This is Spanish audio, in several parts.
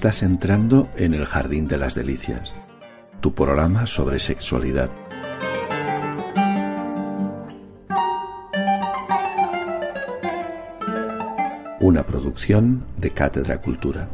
Estás entrando en el Jardín de las Delicias, tu programa sobre sexualidad. Una producción de Cátedra Cultura.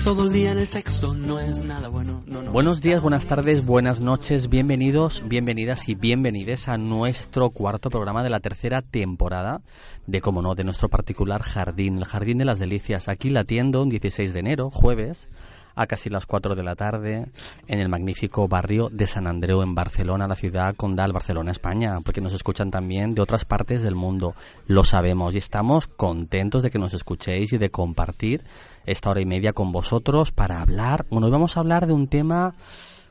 Todo el día en el sexo, no es nada bueno. No, no Buenos días, buenas tardes, buenas noches, bienvenidos, bienvenidas y bienvenides a nuestro cuarto programa de la tercera temporada de, como no, de nuestro particular jardín, el Jardín de las Delicias, aquí latiendo un 16 de enero, jueves, a casi las 4 de la tarde, en el magnífico barrio de San Andreu, en Barcelona, la ciudad condal, Barcelona, España, porque nos escuchan también de otras partes del mundo, lo sabemos, y estamos contentos de que nos escuchéis y de compartir esta hora y media con vosotros para hablar, bueno, hoy vamos a hablar de un tema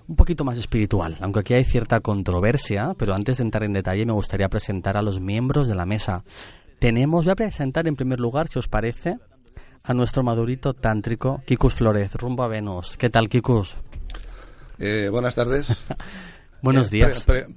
un poquito más espiritual, aunque aquí hay cierta controversia, pero antes de entrar en detalle me gustaría presentar a los miembros de la mesa. Tenemos, voy a presentar en primer lugar, si os parece, a nuestro madurito tántrico, Kikus Flores, rumbo a Venus. ¿Qué tal, Kikus? Eh, buenas tardes. Buenos Eh, días. pre-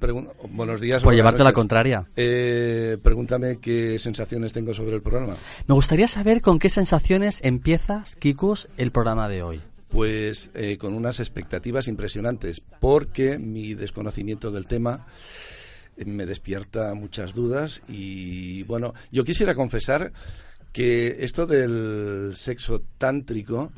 buenos días. Por llevarte la noches. contraria. Eh, pregúntame qué sensaciones tengo sobre el programa. Me gustaría saber con qué sensaciones empiezas, Kikus, el programa de hoy. Pues eh, con unas expectativas impresionantes, porque mi desconocimiento del tema eh, me despierta muchas dudas y bueno, yo quisiera confesar que esto del sexo tántrico,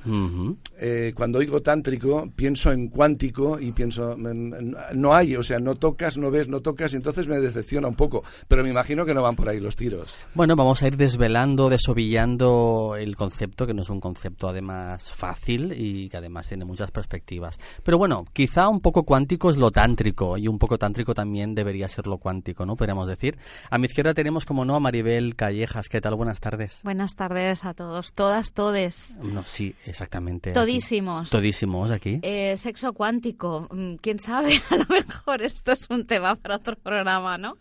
eh, cuando oigo tántrico, pienso en cuántico y pienso, no hay, o sea, no tocas, no ves, no tocas, y entonces me decepciona un poco. Pero me imagino que no van por ahí los tiros. Bueno, vamos a ir desvelando, desovillando el concepto, que no es un concepto además fácil y que además tiene muchas perspectivas. Pero bueno, quizá un poco cuántico es lo tántrico y un poco tántrico también debería ser lo cuántico, ¿no? Podríamos decir. A mi izquierda tenemos, como no, a Maribel Callejas. ¿Qué tal? Buenas tardes. Buenas tardes a todos, todas, todes. No, sí, exactamente. Todísimos. Todísimos aquí. Eh, sexo cuántico, mm, quién sabe, a lo mejor esto es un tema para otro programa, ¿no?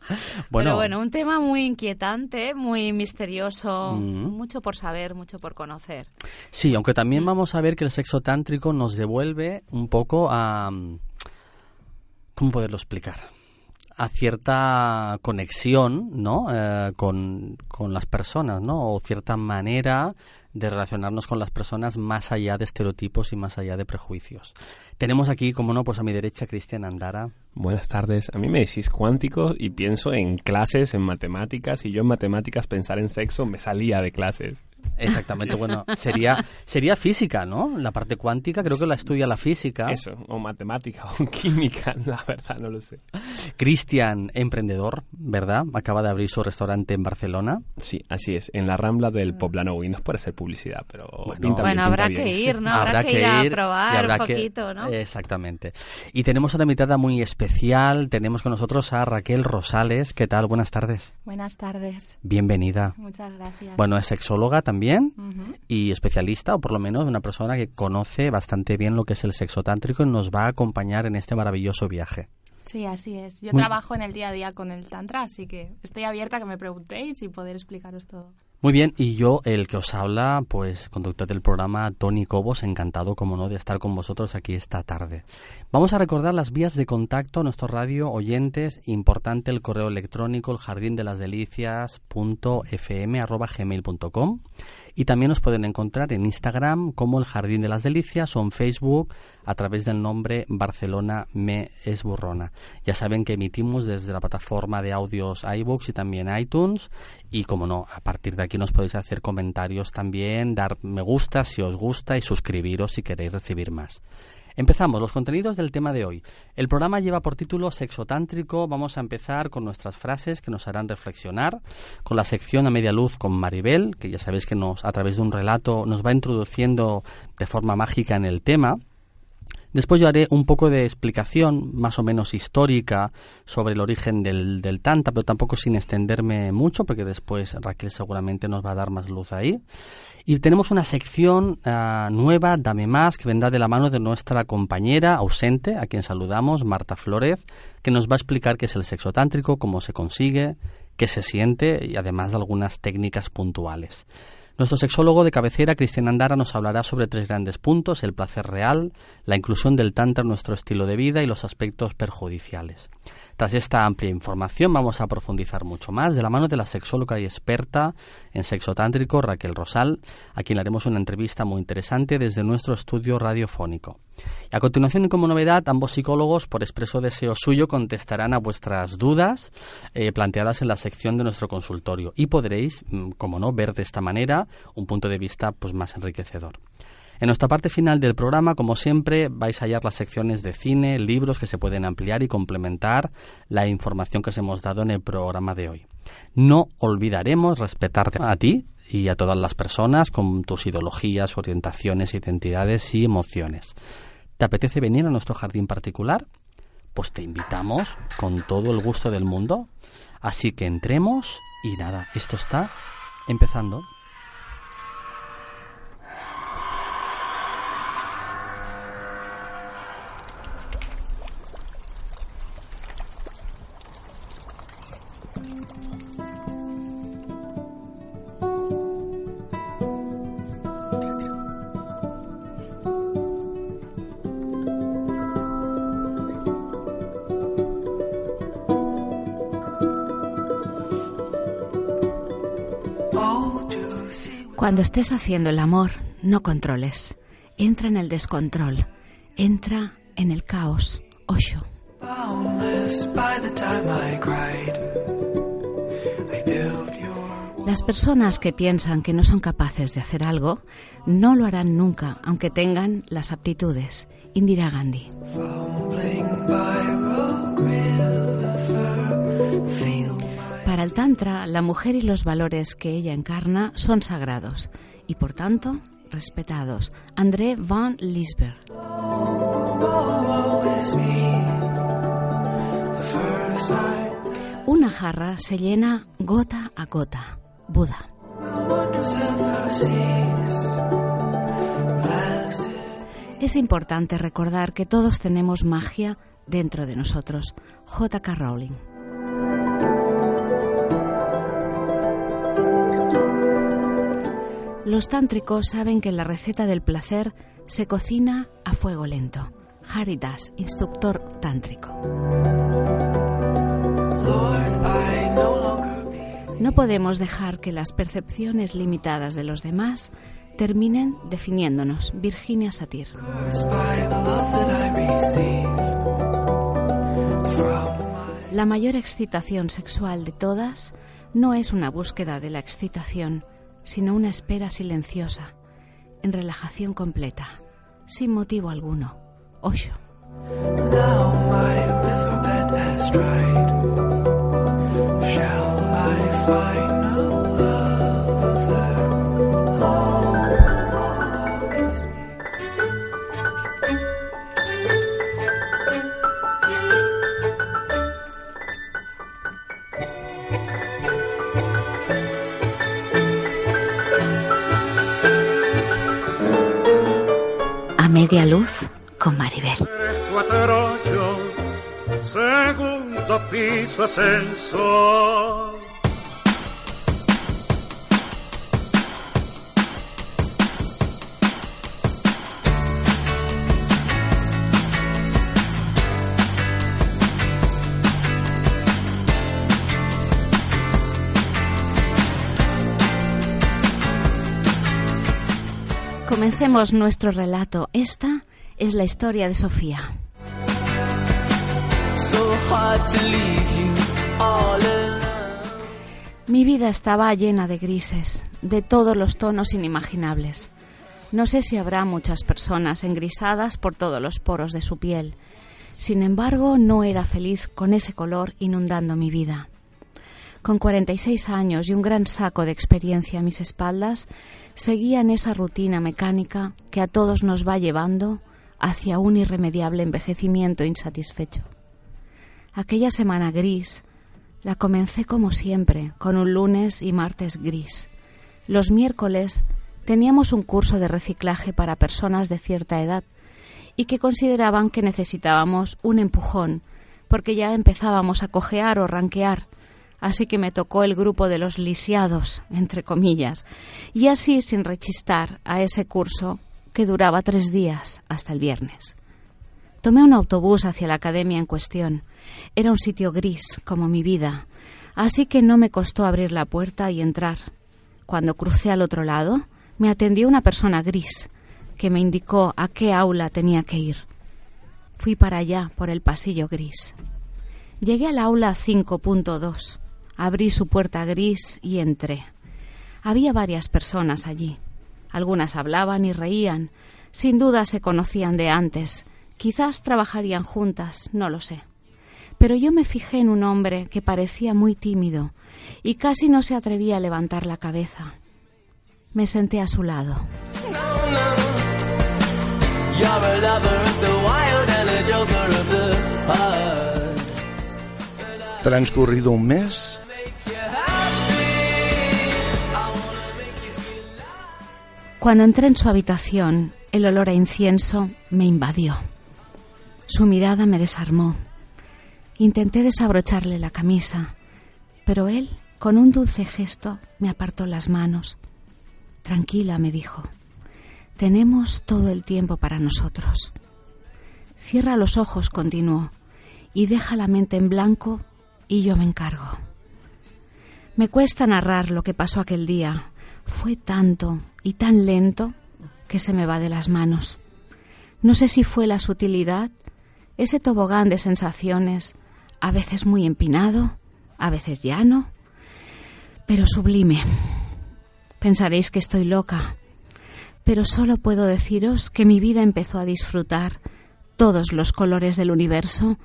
Bueno. Pero bueno, un tema muy inquietante, muy misterioso, Mm. mucho por saber, mucho por conocer. Sí, aunque Mm. también vamos a ver que el sexo tántrico nos devuelve un poco a... ¿Cómo poderlo explicar? A cierta conexión, ¿no? Eh, con, con las personas, ¿no? O cierta manera de relacionarnos con las personas más allá de estereotipos y más allá de prejuicios. Tenemos aquí, como no, pues a mi derecha Cristian Andara. Buenas tardes. A mí me decís cuántico y pienso en clases, en matemáticas, y yo en matemáticas pensar en sexo me salía de clases. Exactamente, bueno, sería, sería física, ¿no? La parte cuántica creo que la estudia la física. Eso, o matemática, o química, la verdad no lo sé. Cristian, emprendedor, ¿verdad? Acaba de abrir su restaurante en Barcelona. Sí, así es, en la rambla del Poblano, y no es para hacer publicidad, pero Bueno. pinta bien, bueno, pinta habrá bien. que ir, ¿no? Habrá, que ir, a probar habrá un que- poquito, ¿no? Exactamente. Y tenemos una invitada muy especial. Tenemos con nosotros a Raquel Rosales. ¿Qué tal? Buenas tardes. Buenas tardes. Bienvenida. Muchas gracias. Bueno, es sexóloga también y especialista, o por lo menos una persona que conoce bastante bien lo que es el sexo tántrico y nos va a acompañar en este maravilloso viaje. Sí, así es. Yo Muy- trabajo en el día a día con el Tantra, así que estoy abierta a que me preguntéis y poder explicaros todo. Muy bien, y yo, el que os habla, pues conductor del programa, Tony Cobos, encantado, como no, de estar con vosotros aquí esta tarde. Vamos a recordar las vías de contacto nuestro radio oyentes, importante el correo electrónico, el jardín de las delicias gmail.com y también nos pueden encontrar en Instagram como el Jardín de las Delicias o en Facebook a través del nombre Barcelona Me es Burrona. Ya saben que emitimos desde la plataforma de audios iBooks y también iTunes y como no, a partir de aquí nos podéis hacer comentarios también, dar me gusta si os gusta y suscribiros si queréis recibir más. Empezamos los contenidos del tema de hoy. El programa lleva por título Sexo Tántrico. Vamos a empezar con nuestras frases que nos harán reflexionar, con la sección a media luz con Maribel, que ya sabéis que nos a través de un relato nos va introduciendo de forma mágica en el tema. Después yo haré un poco de explicación más o menos histórica sobre el origen del, Tantra, pero tampoco sin extenderme mucho, porque después Raquel seguramente nos va a dar más luz ahí. Y tenemos una sección uh, nueva, Dame Más, que vendrá de la mano de nuestra compañera ausente, a quien saludamos, Marta Flórez, que nos va a explicar qué es el sexo tántrico, cómo se consigue, qué se siente y además de algunas técnicas puntuales. Nuestro sexólogo de cabecera, Cristian Andara, nos hablará sobre tres grandes puntos, el placer real, la inclusión del tantra en nuestro estilo de vida y los aspectos perjudiciales. Tras esta amplia información vamos a profundizar mucho más de la mano de la sexóloga y experta en sexo tántrico Raquel Rosal, a quien le haremos una entrevista muy interesante desde nuestro estudio radiofónico. Y a continuación y como novedad, ambos psicólogos, por expreso deseo suyo, contestarán a vuestras dudas eh, planteadas en la sección de nuestro consultorio y podréis, mm, como no, ver de esta manera un punto de vista pues más enriquecedor. En nuestra parte final del programa, como siempre, vais a hallar las secciones de cine, libros que se pueden ampliar y complementar la información que os hemos dado en el programa de hoy. No olvidaremos respetarte a ti y a todas las personas con tus ideologías, orientaciones, identidades y emociones. ¿Te apetece venir a nuestro jardín particular? Pues te invitamos con todo el gusto del mundo. Así que entremos y nada, esto está empezando. Cuando estés haciendo el amor, no controles. Entra en el descontrol. Entra en el caos. Osho. Las personas que piensan que no son capaces de hacer algo no lo harán nunca, aunque tengan las aptitudes. Indira Gandhi. El Tantra, la mujer y los valores que ella encarna son sagrados y, por tanto, respetados. André van Liesberg. Una jarra se llena gota a gota. Buda. Es importante recordar que todos tenemos magia dentro de nosotros. J.K. Rowling. Los tántricos saben que la receta del placer se cocina a fuego lento. Haridas, instructor tántrico. No podemos dejar que las percepciones limitadas de los demás terminen definiéndonos. Virginia Satir. La mayor excitación sexual de todas no es una búsqueda de la excitación, sino una espera silenciosa, en relajación completa, sin motivo alguno. Osho. Media luz con Maribel. segundo piso ascenso. Comencemos nuestro relato. Esta es la historia de Sofía. Mi vida estaba llena de grises, de todos los tonos inimaginables. No sé si habrá muchas personas engrisadas por todos los poros de su piel. Sin embargo, no era feliz con ese color inundando mi vida. Con 46 años y un gran saco de experiencia a mis espaldas, seguía en esa rutina mecánica que a todos nos va llevando hacia un irremediable envejecimiento insatisfecho. Aquella semana gris la comencé como siempre, con un lunes y martes gris. Los miércoles teníamos un curso de reciclaje para personas de cierta edad y que consideraban que necesitábamos un empujón porque ya empezábamos a cojear o ranquear, así que me tocó el grupo de los lisiados, entre comillas, y así sin rechistar a ese curso que duraba tres días hasta el viernes. Tomé un autobús hacia la academia en cuestión. Era un sitio gris, como mi vida, así que no me costó abrir la puerta y entrar. Cuando crucé al otro lado, me atendió una persona gris, que me indicó a qué aula tenía que ir. Fui para allá, por el pasillo gris. Llegué al aula 5.2. Abrí su puerta gris y entré. Había varias personas allí. Algunas hablaban y reían. Sin duda se conocían de antes. Quizás trabajarían juntas, no lo sé. Pero yo me fijé en un hombre que parecía muy tímido y casi no se atrevía a levantar la cabeza. Me senté a su lado. Transcurrido un mes, Cuando entré en su habitación, el olor a incienso me invadió. Su mirada me desarmó. Intenté desabrocharle la camisa, pero él, con un dulce gesto, me apartó las manos. Tranquila, me dijo. Tenemos todo el tiempo para nosotros. Cierra los ojos, continuó, y deja la mente en blanco y yo me encargo. Me cuesta narrar lo que pasó aquel día. Fue tanto y tan lento que se me va de las manos. No sé si fue la sutilidad, ese tobogán de sensaciones, a veces muy empinado, a veces llano, pero sublime. Pensaréis que estoy loca, pero solo puedo deciros que mi vida empezó a disfrutar todos los colores del universo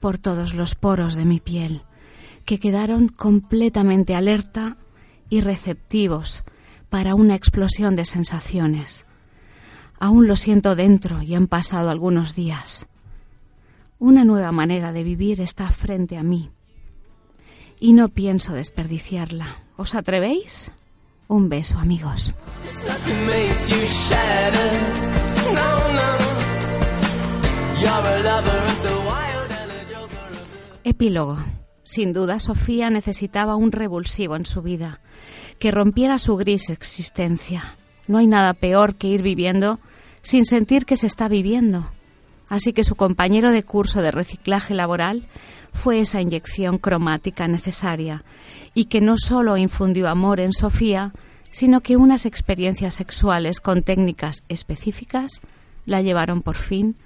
por todos los poros de mi piel, que quedaron completamente alerta y receptivos para una explosión de sensaciones. Aún lo siento dentro y han pasado algunos días. Una nueva manera de vivir está frente a mí y no pienso desperdiciarla. ¿Os atrevéis? Un beso, amigos. Epílogo. Sin duda, Sofía necesitaba un revulsivo en su vida, que rompiera su gris existencia. No hay nada peor que ir viviendo sin sentir que se está viviendo. Así que su compañero de curso de reciclaje laboral fue esa inyección cromática necesaria y que no solo infundió amor en Sofía, sino que unas experiencias sexuales con técnicas específicas la llevaron por fin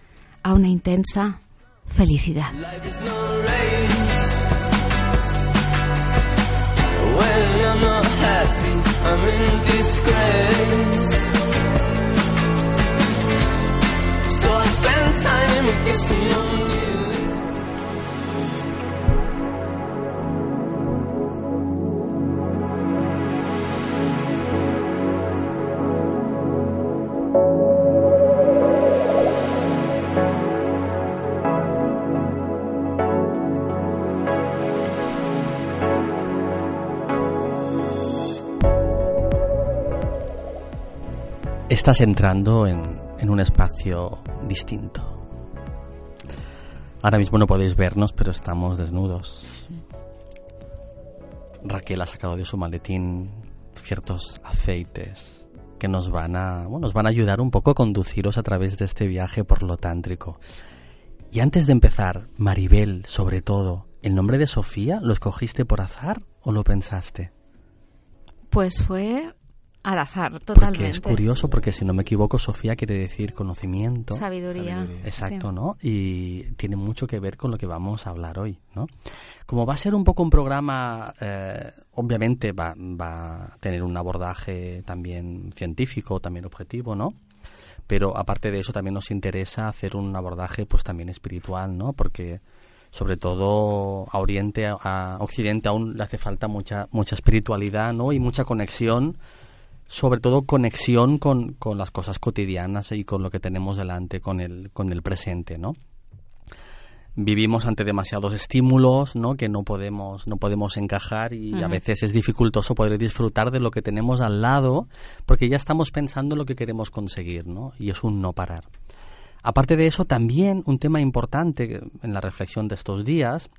a una intensa felicidad. not happy, I'm in disgrace. So I spend time kissing your Estás entrando en, en un espacio distinto. Ahora mismo no podéis vernos, pero estamos desnudos. Raquel ha sacado de su maletín ciertos aceites que nos van a, bueno, nos van a ayudar un poco a conduciros a través de este viaje por lo tántrico. Y antes de empezar, Maribel, sobre todo, ¿el nombre de Sofía lo escogiste por azar o lo pensaste? Pues fue al azar, totalmente. Porque es curioso, porque si no me equivoco, Sofía quiere decir conocimiento. Sabiduría. Exacto, sí. ¿no? Y tiene mucho que ver con lo que vamos a hablar hoy, ¿no? Como va a ser un poco un programa, eh, obviamente va, va a tener un abordaje también científico, también objetivo, ¿no? Pero aparte de eso también nos interesa hacer un abordaje pues también espiritual, ¿no? Porque sobre todo a Oriente, a, a Occidente aún le hace falta mucha, mucha espiritualidad, ¿no? Y mucha conexión sobre todo conexión con, con, las cosas cotidianas y con lo que tenemos delante, con el, con el presente, ¿no? Vivimos ante demasiados estímulos, ¿no? Que no podemos, no podemos encajar y uh -huh. a veces es dificultoso poder disfrutar de lo que tenemos al lado porque ya estamos pensando en lo que queremos conseguir, ¿no? Y es un no parar. Aparte de eso, también un tema importante en la reflexión de estos días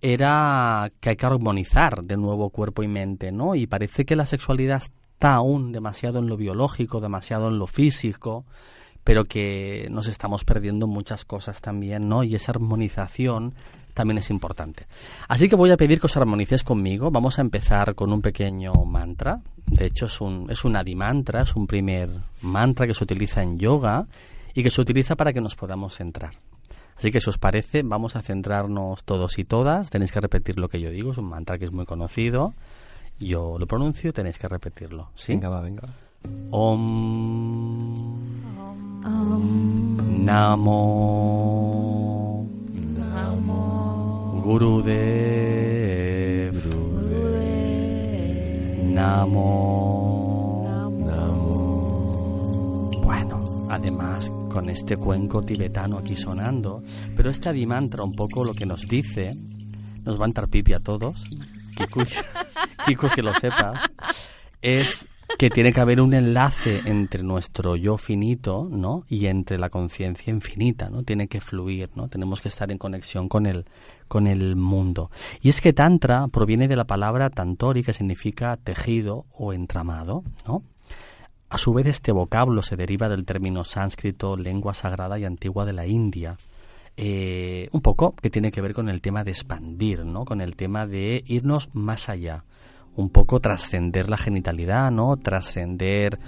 era que hay que armonizar de nuevo cuerpo y mente, ¿no? Y parece que la sexualidad está aún demasiado en lo biológico, demasiado en lo físico, pero que nos estamos perdiendo muchas cosas también, ¿no? Y esa armonización también es importante. Así que voy a pedir que os armonicéis conmigo. Vamos a empezar con un pequeño mantra. De hecho, es un, es un adimantra, es un primer mantra que se utiliza en yoga y que se utiliza para que nos podamos centrar. Así que si os parece, vamos a centrarnos todos y todas. Tenéis que repetir lo que yo digo, es un mantra que es muy conocido. Yo lo pronuncio, tenéis que repetirlo. ¿sí? Venga, va, venga. Om, Om. Namo, Namo. Gurudev, Gurudev. Namo. Namo. Bueno, además con este cuenco tibetano aquí sonando, pero este adimantra un poco lo que nos dice, nos va a entrar pipi a todos, Kikus, Kikus que lo sepa, es que tiene que haber un enlace entre nuestro yo finito, ¿no? Y entre la conciencia infinita, ¿no? Tiene que fluir, ¿no? Tenemos que estar en conexión con el, con el mundo. Y es que tantra proviene de la palabra tantori, que significa tejido o entramado, ¿no? A su vez, este vocablo se deriva del término sánscrito, lengua sagrada y antigua de la India, eh, un poco que tiene que ver con el tema de expandir, ¿no? Con el tema de irnos más allá, un poco trascender la genitalidad, ¿no? Trascender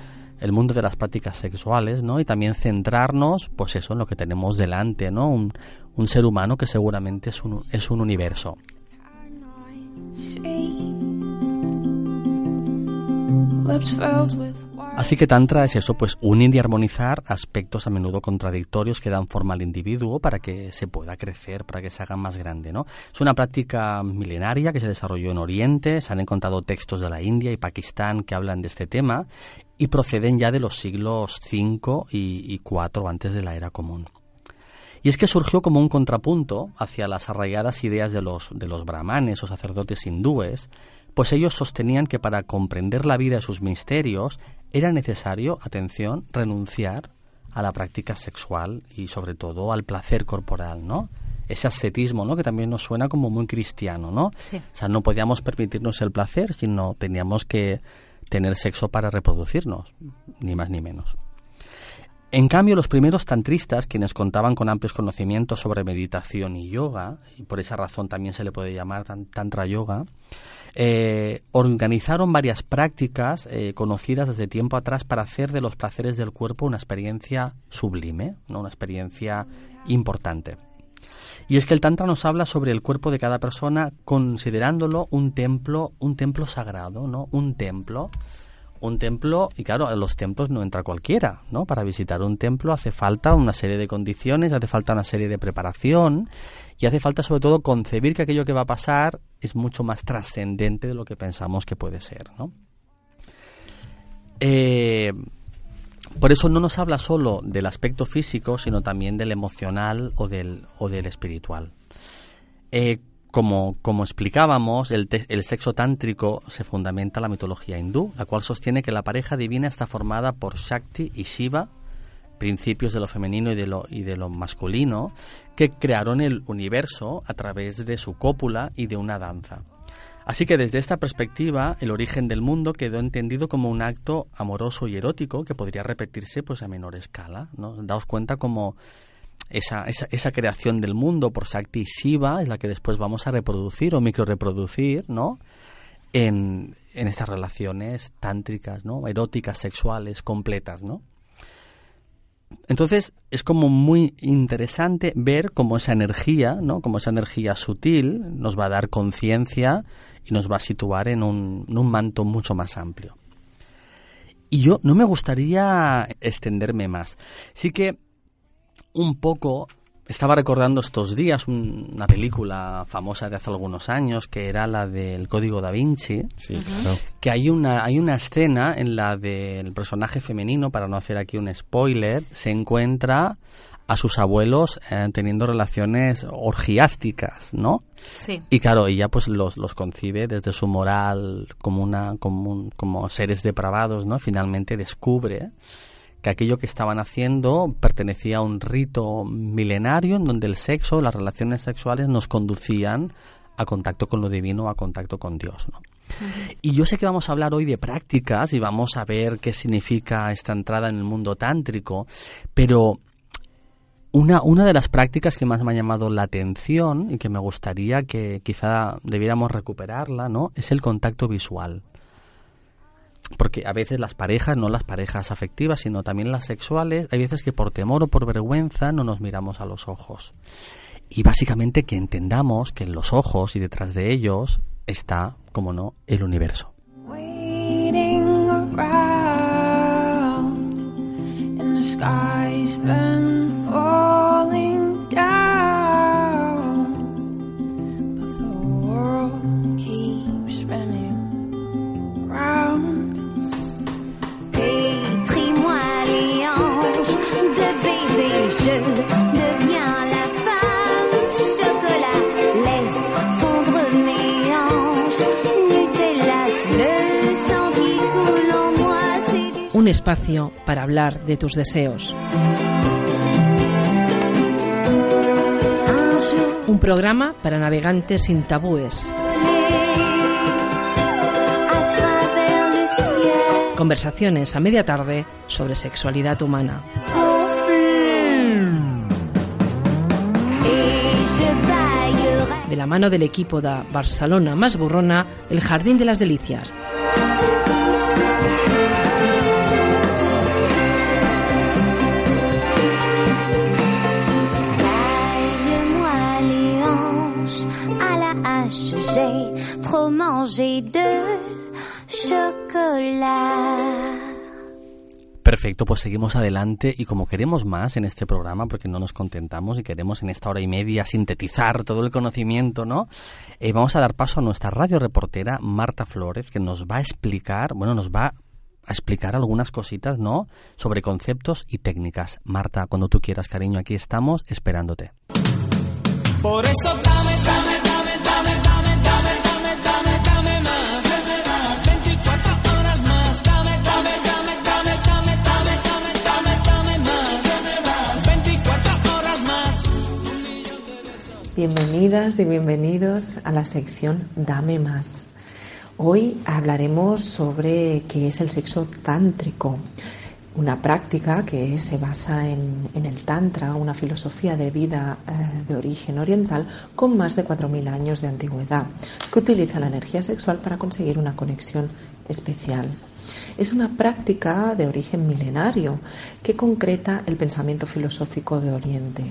el mundo de las prácticas sexuales, ¿no? Y también centrarnos, pues eso, en lo que tenemos delante, ¿no? Un, un ser humano que seguramente es un, es un universo. Así que Tantra es eso, pues unir y armonizar aspectos a menudo contradictorios que dan forma al individuo para que se pueda crecer, para que se haga más grande, ¿no? Es una práctica milenaria que se desarrolló en Oriente, se han encontrado textos de la India y Pakistán que hablan de este tema y proceden ya de los siglos V y, IV antes de la era común. Y es que surgió como un contrapunto hacia las arraigadas ideas de los, de los brahmanes o sacerdotes hindúes, pues ellos sostenían que para comprender la vida y sus misterios era necesario, atención, renunciar a la práctica sexual y sobre todo al placer corporal, ¿no? Ese ascetismo, ¿no? Que también nos suena como muy cristiano, ¿no? Sí. O sea, no podíamos permitirnos el placer, sino teníamos que tener sexo para reproducirnos, ni más ni menos. En cambio, los primeros tantristas, quienes contaban con amplios conocimientos sobre meditación y yoga, y por esa razón también se le puede llamar tantra yoga, eh, organizaron varias prácticas eh, conocidas desde tiempo atrás para hacer de los placeres del cuerpo una experiencia sublime, ¿no? una experiencia importante. Y es que el Tantra nos habla sobre el cuerpo de cada persona considerándolo un templo, un templo sagrado, ¿no? Un templo. Un templo, y claro, a los templos no entra cualquiera, ¿no? Para visitar un templo hace falta una serie de condiciones, hace falta una serie de preparación y hace falta sobre todo concebir que aquello que va a pasar es mucho más trascendente de lo que pensamos que puede ser, ¿no? Eh, por eso no nos habla solo del aspecto físico, sino también del emocional o del, o del espiritual. Eh, como, como, explicábamos, el, sexo tántrico se fundamenta en la mitología hindú, la cual sostiene que la pareja divina está formada por Shakti y Shiva, principios de lo femenino y de lo, y de lo masculino, que crearon el universo a través de su cópula y de una danza. Así que desde esta perspectiva, el origen del mundo quedó entendido como un acto amoroso y erótico que podría repetirse pues a menor escala. ¿no? Daos cuenta como esa, esa, esa, creación del mundo por Shakti y Shiva es la que después vamos a reproducir o microreproducir, ¿no? en, en estas relaciones tántricas, ¿no? Eróticas, sexuales, completas, ¿no? Entonces es como muy interesante ver cómo esa energía, ¿no? Como esa energía sutil nos va a dar conciencia y nos va a situar en un, en un manto mucho más amplio. Y yo no me gustaría extenderme más. Sí que un poco estaba recordando estos días una película famosa de hace algunos años que era la del Código da Vinci, que hay una hay una escena en la del personaje femenino, para no hacer aquí un spoiler, se encuentra a sus abuelos eh, teniendo relaciones orgiásticas, ¿no? Sí. Y claro, ella pues los, los concibe desde su moral como una como, como seres depravados, ¿no? Finalmente descubre que aquello que estaban haciendo pertenecía a un rito milenario en donde el sexo, las relaciones sexuales nos conducían a contacto con lo divino, a contacto con Dios, ¿no? Y yo sé que vamos a hablar hoy de prácticas y vamos a ver qué significa esta entrada en el mundo tántrico, pero una, una de las prácticas que más me ha llamado la atención y que me gustaría que quizá debiéramos recuperarla, ¿no? Es el contacto visual porque a veces las parejas, no las parejas afectivas, sino también las sexuales, hay veces que por temor o por vergüenza no nos miramos a los ojos. Y básicamente que entendamos que en los ojos y detrás de ellos está, como no, el universo. Un espacio para hablar de tus deseos. Un programa para navegantes sin tabúes. Conversaciones a media tarde sobre sexualidad humana. De la mano del equipo de Barcelona más burrona, el Jardín de las Delicias. de Perfecto, pues seguimos adelante y como queremos más en este programa, porque no nos contentamos y queremos en esta hora y media sintetizar todo el conocimiento, ¿no? Eh, vamos a dar paso a nuestra radio reportera Marta Flores, que nos va a explicar, bueno, nos va a explicar algunas cositas, ¿no? Sobre conceptos y técnicas. Marta, cuando tú quieras, cariño, aquí estamos esperándote. Por eso dame, dame, Bienvenidas y bienvenidos a la sección Dame más. Hoy hablaremos sobre qué es el sexo tántrico, una práctica que se basa en, el Tantra, una filosofía de vida eh, de origen oriental con más de 4.000 años de antigüedad, que utiliza la energía sexual para conseguir una conexión especial. Es una práctica de origen milenario que concreta el pensamiento filosófico de Oriente.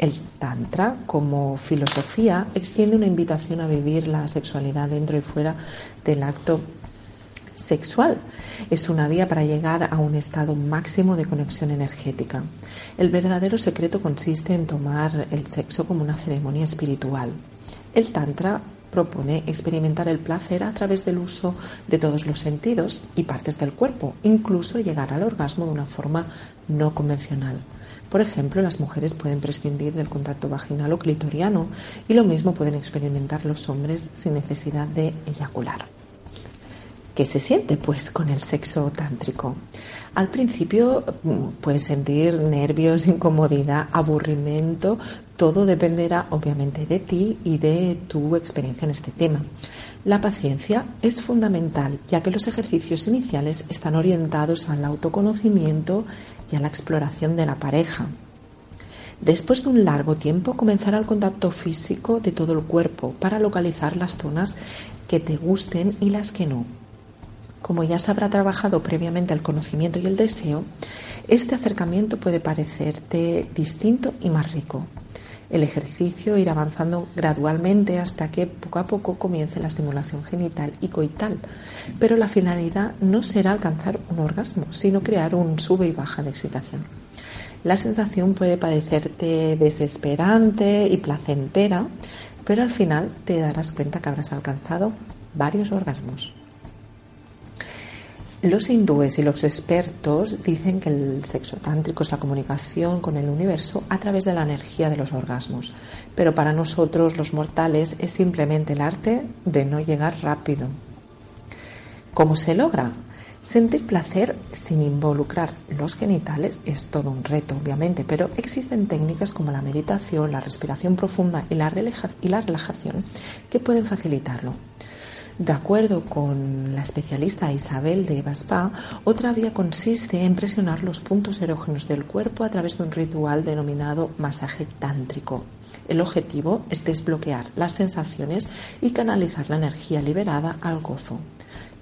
El Tantra, como filosofía, extiende una invitación a vivir la sexualidad dentro y fuera del acto sexual. Es una vía para llegar a un estado máximo de conexión energética. El verdadero secreto consiste en tomar el sexo como una ceremonia espiritual. El Tantra propone experimentar el placer a través del uso de todos los sentidos y partes del cuerpo, incluso llegar al orgasmo de una forma no convencional. Por ejemplo, las mujeres pueden prescindir del contacto vaginal o clitoriano y lo mismo pueden experimentar los hombres sin necesidad de eyacular. ¿Qué se siente pues con el sexo tántrico? Al principio mm, puedes sentir nervios, incomodidad, aburrimiento, todo dependerá obviamente de ti y de tu experiencia en este tema. La paciencia es fundamental ya que los ejercicios iniciales están orientados al autoconocimiento y a la exploración de la pareja. Después de un largo tiempo comenzará el contacto físico de todo el cuerpo para localizar las zonas que te gusten y las que no. Como ya se habrá trabajado previamente el conocimiento y el deseo, este acercamiento puede parecerte distinto y más rico. El ejercicio irá avanzando gradualmente hasta que poco a poco comience la estimulación genital y coital, pero la finalidad no será alcanzar un orgasmo, sino crear un sube y baja de excitación. La sensación puede parecerte desesperante y placentera, pero al final te darás cuenta que habrás alcanzado varios orgasmos. Los hindúes y los expertos dicen que el sexo tántrico es la comunicación con el universo a través de la energía de los orgasmos, pero para nosotros los mortales es simplemente el arte de no llegar rápido. ¿Cómo se logra? Sentir placer sin involucrar los genitales es todo un reto, obviamente, pero existen técnicas como la meditación, la respiración profunda y la, relajación que pueden facilitarlo. De acuerdo con la especialista Isabel de Baspa, otra vía consiste en presionar los puntos erógenos del cuerpo a través de un ritual denominado masaje tántrico. El objetivo es desbloquear las sensaciones y canalizar la energía liberada al gozo.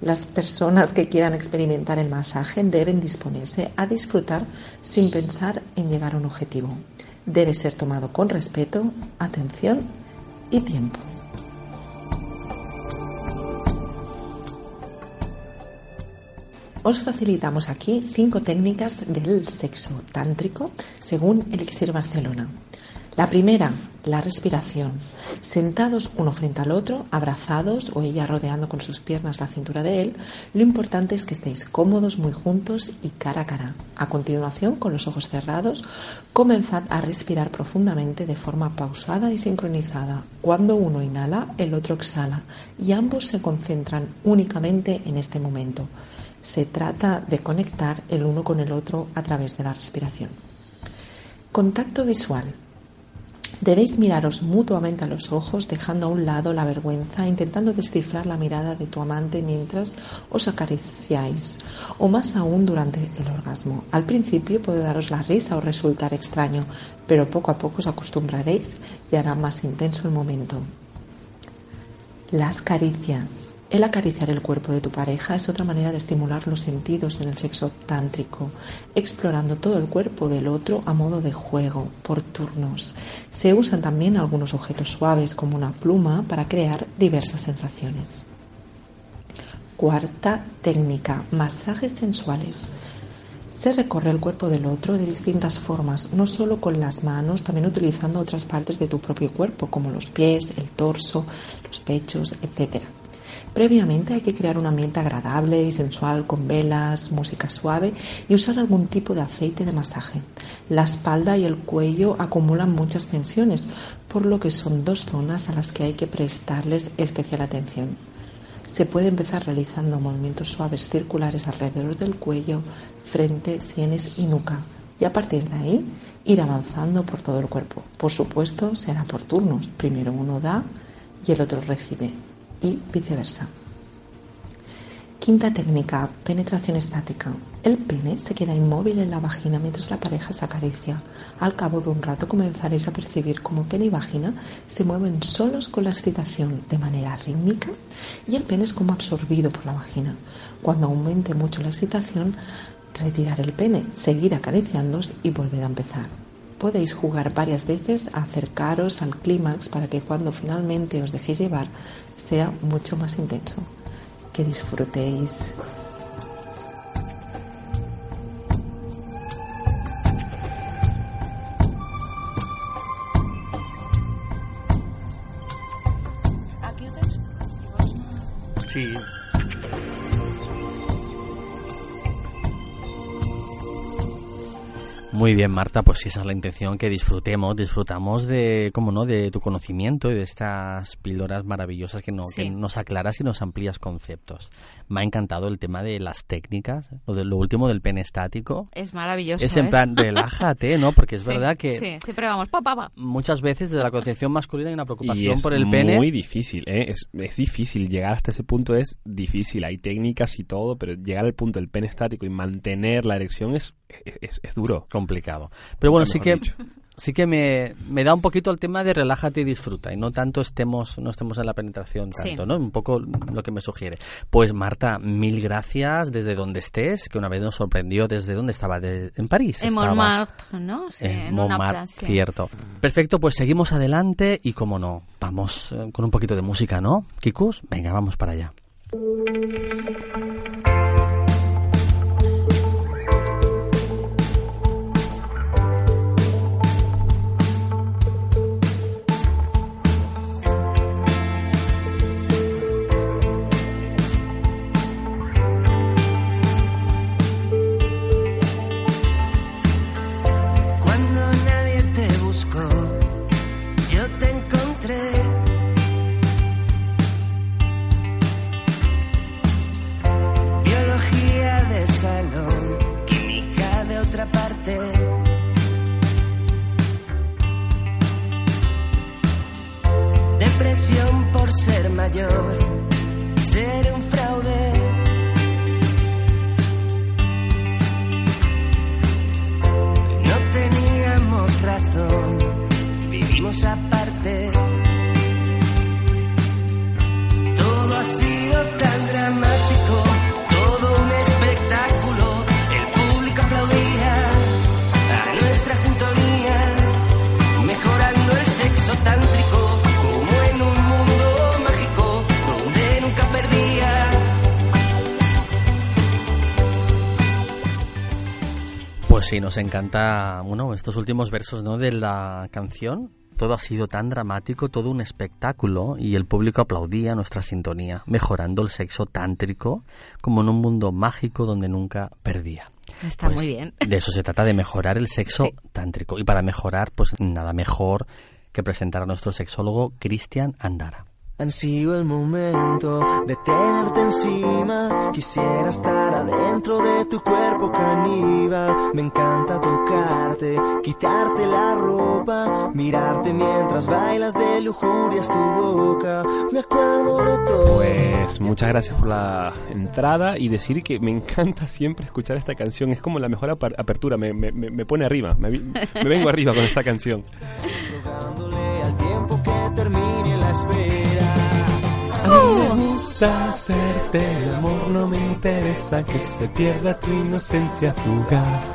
Las personas que quieran experimentar el masaje deben disponerse a disfrutar sin pensar en llegar a un objetivo. Debe ser tomado con respeto, atención y tiempo. Os facilitamos aquí cinco técnicas del sexo tántrico según Elixir Barcelona. La primera, la respiración. Sentados uno frente al otro, abrazados o ella rodeando con sus piernas la cintura de él, lo importante es que estéis cómodos muy juntos y cara a cara. A continuación, con los ojos cerrados, comenzad a respirar profundamente de forma pausada y sincronizada. Cuando uno inhala, el otro exhala y ambos se concentran únicamente en este momento. Se trata de conectar el uno con el otro a través de la respiración. Contacto visual. Debéis miraros mutuamente a los ojos, dejando a un lado la vergüenza, intentando descifrar la mirada de tu amante mientras os acariciáis, o más aún durante el orgasmo. Al principio puede daros la risa o resultar extraño, pero poco a poco os acostumbraréis y hará más intenso el momento. Las caricias. El acariciar el cuerpo de tu pareja es otra manera de estimular los sentidos en el sexo tántrico, explorando todo el cuerpo del otro a modo de juego, por turnos. Se usan también algunos objetos suaves como una pluma para crear diversas sensaciones. Cuarta técnica, masajes sensuales. Se recorre el cuerpo del otro de distintas formas, no solo con las manos, también utilizando otras partes de tu propio cuerpo, como los pies, el torso, los pechos, etc. Previamente hay que crear un ambiente agradable y sensual con velas, música suave y usar algún tipo de aceite de masaje. La espalda y el cuello acumulan muchas tensiones, por lo que son dos zonas a las que hay que prestarles especial atención. Se puede empezar realizando movimientos suaves circulares alrededor del cuello, frente, sienes y nuca y a partir de ahí ir avanzando por todo el cuerpo. Por supuesto, será por turnos. Primero uno da y el otro recibe y viceversa. Quinta técnica, penetración estática. El pene se queda inmóvil en la vagina mientras la pareja se acaricia. Al cabo de un rato comenzaréis a percibir cómo pene y vagina se mueven solos con la excitación de manera rítmica y el pene es como absorbido por la vagina. Cuando aumente mucho la excitación, retirar el pene, seguir acariciándos y volver a empezar podéis jugar varias veces a acercaros al clímax para que cuando finalmente os dejéis llevar sea mucho más intenso. Que disfrutéis. Sí, Muy bien, Marta, pues si esa es la intención, que disfrutemos, disfrutamos de, como no, de tu conocimiento y de estas píldoras maravillosas que, no, que nos aclaras y nos amplías conceptos me ha encantado el tema de las técnicas, lo, de, lo último del pene estático. Es maravilloso. Es en ¿eh? plan, relájate, ¿no? Porque es verdad que. Sí, siempre vamos, pa, pa, Muchas veces desde la concepción masculina hay una preocupación por el pene. Es muy difícil, ¿eh? Es, es difícil. Llegar hasta ese punto es difícil. Hay técnicas y todo, pero llegar al punto del pene estático y mantener la erección es, es, es duro. Complicado. Pero bueno, sí que sí que me, me, da un poquito el tema de relájate y disfruta y no tanto estemos no estemos en la penetración tanto, ¿no? Un poco lo que me sugiere. Pues Marta, mil gracias desde donde estés, que una vez nos sorprendió desde donde estaba, en París. En Montmartre, ¿no? Sí, en, Montmartre, cierto. Perfecto, pues seguimos adelante y como no, vamos eh, con un poquito de música, ¿no? Kikus, venga, vamos para allá. there. Sí, nos encanta, bueno, estos últimos versos, ¿no? De la canción. Todo ha sido tan dramático, todo un espectáculo y el público aplaudía nuestra sintonía, mejorando el sexo tántrico como en un mundo mágico donde nunca perdía. Está pues muy bien. De eso se trata, de mejorar el sexo tántrico. Y para mejorar, pues nada mejor que presentar a nuestro sexólogo Cristian Andara. Ansío el momento de tenerte encima. Quisiera estar adentro de tu cuerpo caníbal. Me encanta tocarte, quitarte la ropa, mirarte mientras bailas de lujurias tu boca. Me acuerdo de todo. Pues muchas gracias por la entrada y decir que me encanta siempre escuchar esta canción. Es como la mejor apertura, me, me, me pone arriba, me, me vengo arriba con esta canción. al tiempo que termine la espera. A mí me gusta hacerte el amor, no me interesa que se pierda tu inocencia fugaz.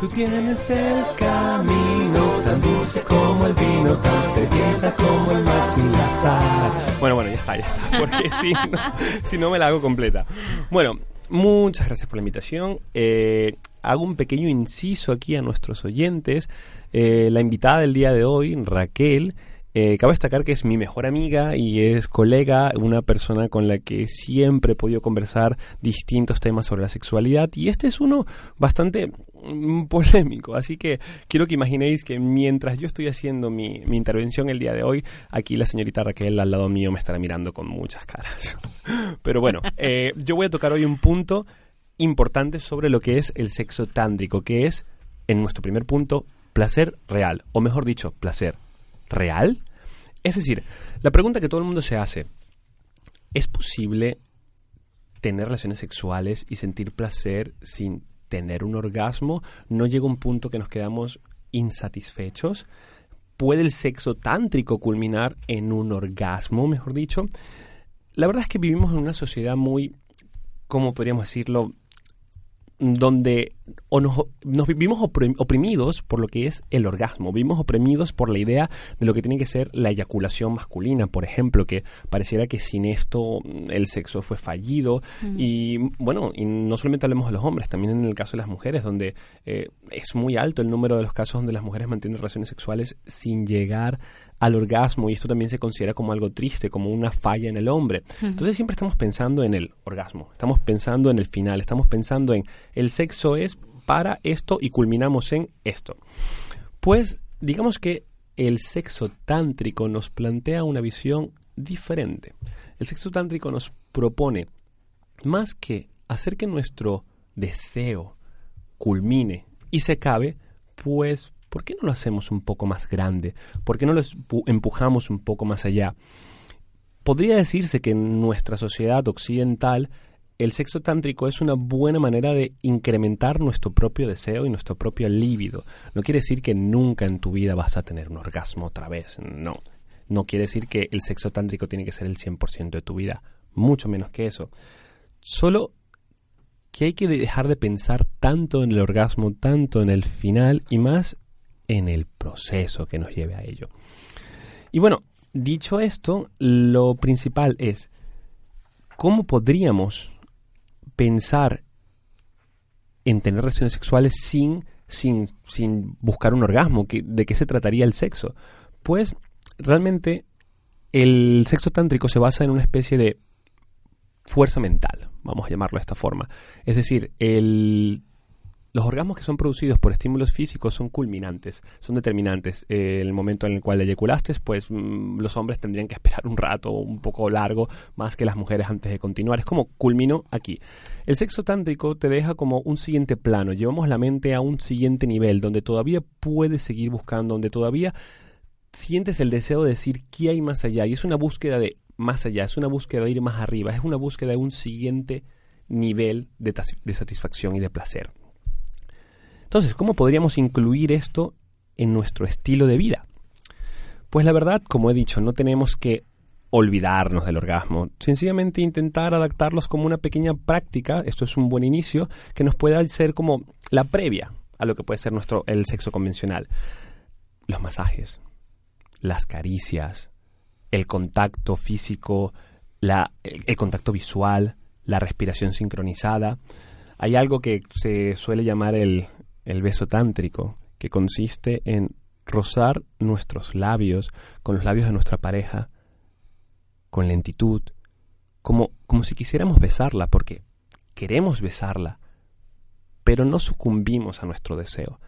Tú tienes el camino tan dulce como el vino, tan sedienta como el mar sin la sal. Bueno, bueno, ya está, ya está, porque si no, si no me la hago completa. Bueno, muchas gracias por la invitación. Eh, hago un pequeño inciso aquí a nuestros oyentes. Eh, la invitada del día de hoy, Raquel, eh, cabe destacar que es mi mejor amiga y es colega, una persona con la que siempre he podido conversar distintos temas sobre la sexualidad y este es uno bastante mm, polémico, así que quiero que imaginéis que mientras yo estoy haciendo mi, intervención el día de hoy, aquí la señorita Raquel al lado mío me estará mirando con muchas caras. Pero bueno, eh, yo voy a tocar hoy un punto importante sobre lo que es el sexo tántrico, que es, en nuestro primer punto, placer real, o mejor dicho, placer real es decir, la pregunta que todo el mundo se hace, ¿es posible tener relaciones sexuales y sentir placer sin tener un orgasmo? ¿No llega un punto que nos quedamos insatisfechos? ¿Puede el sexo tántrico culminar en un orgasmo, mejor dicho? La verdad es que vivimos en una sociedad muy, ¿cómo podríamos decirlo? Donde o nos, vivimos oprimidos por lo que es el orgasmo, vivimos oprimidos por la idea de lo que tiene que ser la eyaculación masculina, por ejemplo, que pareciera que sin esto mm, el sexo fue fallido mm. y bueno, y no solamente hablemos de los hombres, también en el caso de las mujeres, donde eh, es muy alto el número de los casos donde las mujeres mantienen relaciones sexuales sin llegar al orgasmo y esto también se considera como algo triste, como una falla en el hombre. Entonces siempre estamos pensando en el orgasmo, estamos pensando en el final, estamos pensando en el sexo es para esto y culminamos en esto. Pues digamos que el sexo tántrico nos plantea una visión diferente. El sexo tántrico nos propone más que hacer que nuestro deseo culmine y se acabe, pues ¿por qué no lo hacemos un poco más grande? ¿Por qué no lo empujamos un poco más allá? Podría decirse que en nuestra sociedad occidental el sexo tántrico es una buena manera de incrementar nuestro propio deseo y nuestro propio líbido. No quiere decir que nunca en tu vida vas a tener un orgasmo otra vez, no. No quiere decir que el sexo tántrico tiene que ser el 100% de tu vida, mucho menos que eso. Solo que hay que dejar de pensar tanto en el orgasmo, tanto en el final y más en el proceso que nos lleve a ello. Y bueno, dicho esto, lo principal es cómo podríamos pensar en tener relaciones sexuales sin, sin, sin buscar un orgasmo. ¿De qué se trataría el sexo? Pues realmente el sexo tántrico se basa en una especie de fuerza mental, vamos a llamarlo de esta forma. Es decir, el los orgasmos que son producidos por estímulos físicos son culminantes, son determinantes. Eh, el momento en el cual eyaculaste, pues mm, los hombres tendrían que esperar un rato un poco largo más que las mujeres antes de continuar. Es como culminó aquí. El sexo tántrico te deja como un siguiente plano, llevamos la mente a un siguiente nivel donde todavía puedes seguir buscando, donde todavía sientes el deseo de decir qué hay más allá y es una búsqueda de más allá, es una búsqueda de ir más arriba, es una búsqueda de un siguiente nivel de, de satisfacción y de placer. Entonces, ¿cómo podríamos incluir esto en nuestro estilo de vida? Pues la verdad, como he dicho, no tenemos que olvidarnos del orgasmo, sencillamente intentar adaptarlos como una pequeña práctica, esto es un buen inicio, que nos pueda ser como la previa a lo que puede ser nuestro el sexo convencional. Los masajes, las caricias, el contacto físico, el contacto visual, la respiración sincronizada. Hay algo que se suele llamar el, el beso tántrico, que consiste en rozar nuestros labios con los labios de nuestra pareja, con lentitud, como, como si quisiéramos besarla, porque queremos besarla, pero no sucumbimos a nuestro deseo.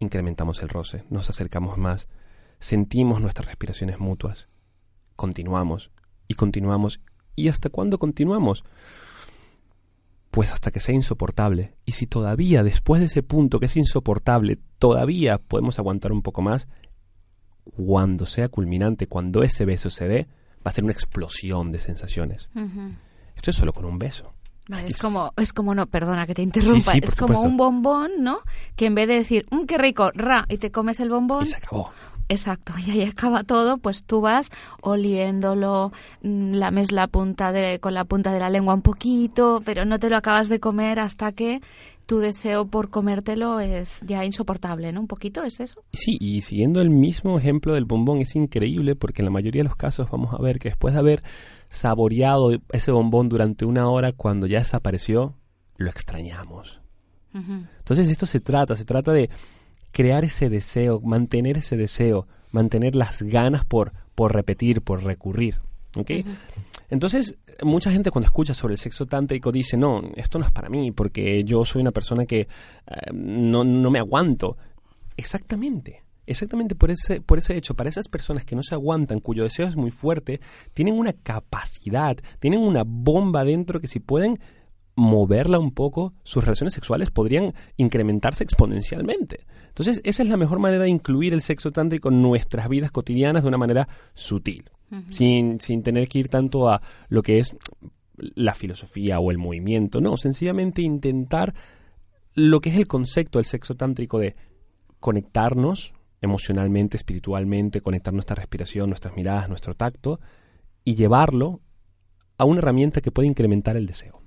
Incrementamos el roce, nos acercamos más, sentimos nuestras respiraciones mutuas, continuamos y continuamos. ¿Y hasta cuándo continuamos? Pues hasta que sea insoportable. Y si todavía, después de ese punto que es insoportable, todavía podemos aguantar un poco más, cuando sea culminante, cuando ese beso se dé, va a ser una explosión de sensaciones. Esto es solo con un beso. es como, es como, no, perdona que te interrumpa, es como un bombón, ¿no? Que en vez de decir, mmm, qué rico, ra, y te comes el bombón. Y se acabó. Exacto, y ahí acaba todo, pues tú vas oliéndolo, mm, lames la punta de, con la punta de la lengua un poquito, pero no te lo acabas de comer hasta que tu deseo por comértelo es ya insoportable, ¿no? Un poquito, ¿es eso? Sí, y siguiendo el mismo ejemplo del bombón, es increíble porque en la mayoría de los casos vamos a ver que después de haber saboreado ese bombón durante una hora, cuando ya desapareció, lo extrañamos. Entonces de esto se trata, se trata de crear ese deseo, mantener ese deseo, mantener las ganas por, por repetir, por recurrir. Entonces, mucha gente cuando escucha sobre el sexo tántrico dice, no, esto no es para mí, porque yo soy una persona que eh, no, no me aguanto. Exactamente. Exactamente por ese, por ese hecho, para esas personas que no se aguantan, cuyo deseo es muy fuerte, tienen una capacidad, tienen una bomba dentro que si pueden moverla un poco, sus relaciones sexuales podrían incrementarse exponencialmente. Entonces, esa es la mejor manera de incluir el sexo tántrico en nuestras vidas cotidianas de una manera sutil, sin, sin tener que ir tanto a lo que es la filosofía o el movimiento, no, sencillamente intentar lo que es el concepto del sexo tántrico de conectarnos emocionalmente, espiritualmente, conectar nuestra respiración, nuestras miradas, nuestro tacto y llevarlo a una herramienta que puede incrementar el deseo.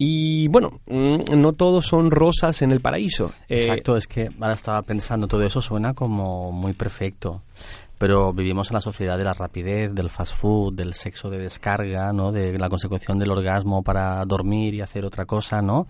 Y bueno, mm, no todos son rosas en el paraíso. Eh, Exacto, es que ahora estaba pensando, todo eso suena como muy perfecto. Pero vivimos en la sociedad de la rapidez, del fast food, del sexo de descarga, ¿no? De la consecución del orgasmo para dormir y hacer otra cosa, ¿no?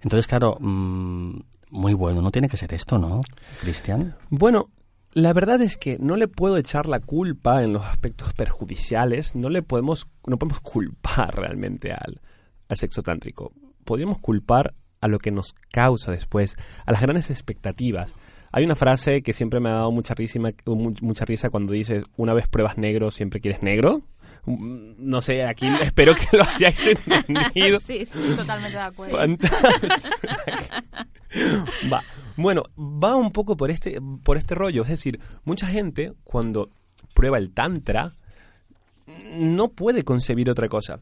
Entonces, claro, mm, muy bueno, no tiene que ser esto, ¿no, Cristian? Bueno, la verdad es que no le puedo echar la culpa en los aspectos perjudiciales, no le podemos, no podemos culpar realmente al, al sexo tántrico. Podríamos culpar a lo que nos causa después, a las grandes expectatías. Hay una frase que siempre me ha dado mucha risa, mucha risa cuando dices, una vez pruebas negro, siempre quieres negro. Mm, no sé, aquí espero que lo hayáis entendido. Sí, totalmente de acuerdo. va. Bueno, va un poco por este, por este rollo. Es decir, mucha gente cuando prueba el tantra no puede concebir otra cosa.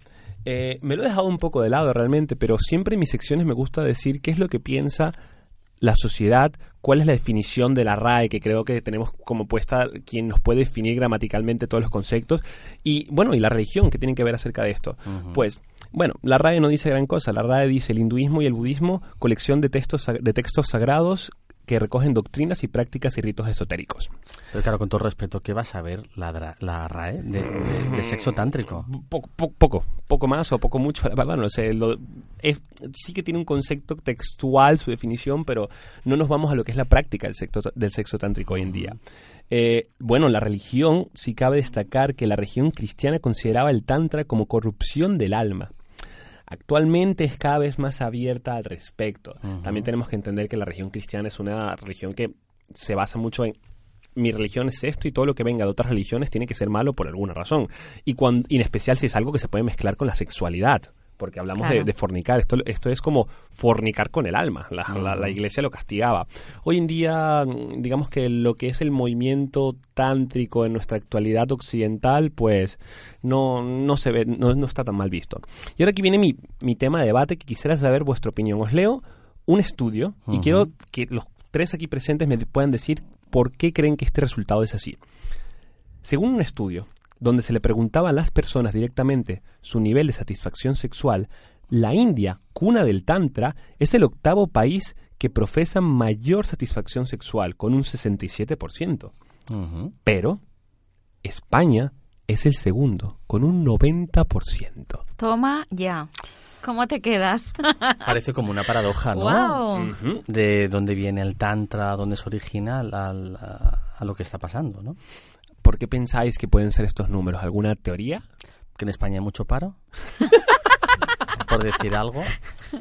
Eh, me lo he dejado un poco de lado realmente, pero siempre en mis secciones me gusta decir qué es lo que piensa la sociedad, cuál es la definición de la RAE, que creo que tenemos como puesta quien nos puede definir gramaticalmente todos los conceptos, y bueno, y la religión, que tienen que ver acerca de esto. Pues, bueno, la RAE no dice gran cosa, la RAE dice el hinduismo y el budismo, colección de textos, de textos sagrados que recogen doctrinas y prácticas y ritos esotéricos. Pero claro, con todo respeto, ¿qué vas a ver la, la RAE de, de, sexo tántrico? Poco, poco, poco, más o poco mucho, la verdad, no sé. Lo, sí que tiene un concepto textual, su definición, pero no nos vamos a lo que es la práctica del sexo, del sexo tántrico hoy en día. Eh, bueno, la religión, sí cabe destacar que la religión cristiana consideraba el tantra como corrupción del alma actualmente es cada vez más abierta al respecto. También tenemos que entender que la religión cristiana es una religión que se basa mucho en mi religión es esto y todo lo que venga de otras religiones tiene que ser malo por alguna razón. Y, cuando, y en especial si es algo que se puede mezclar con la sexualidad porque hablamos de, fornicar. Esto, esto es como fornicar con el alma. La, iglesia lo castigaba. Hoy en día, digamos que lo que es el movimiento tántrico en nuestra actualidad occidental, pues no, no se ve, no, está tan mal visto. Y ahora aquí viene mi, mi tema de debate que quisiera saber vuestra opinión. Os leo un estudio y quiero que los tres aquí presentes me puedan decir por qué creen que este resultado es así. Según un estudio, donde se le preguntaba a las personas directamente su nivel de satisfacción sexual, la India, cuna del Tantra, es el octavo país que profesa mayor satisfacción sexual, con un 67%. Pero España es el segundo, con un 90%. Toma ya. ¿Cómo te quedas? Parece como una paradoja, ¿no? De dónde viene el Tantra, dónde se origina a lo que está pasando, ¿no? ¿Por qué pensáis que pueden ser estos números? ¿Alguna teoría? ¿Que en España hay mucho paro? por decir algo.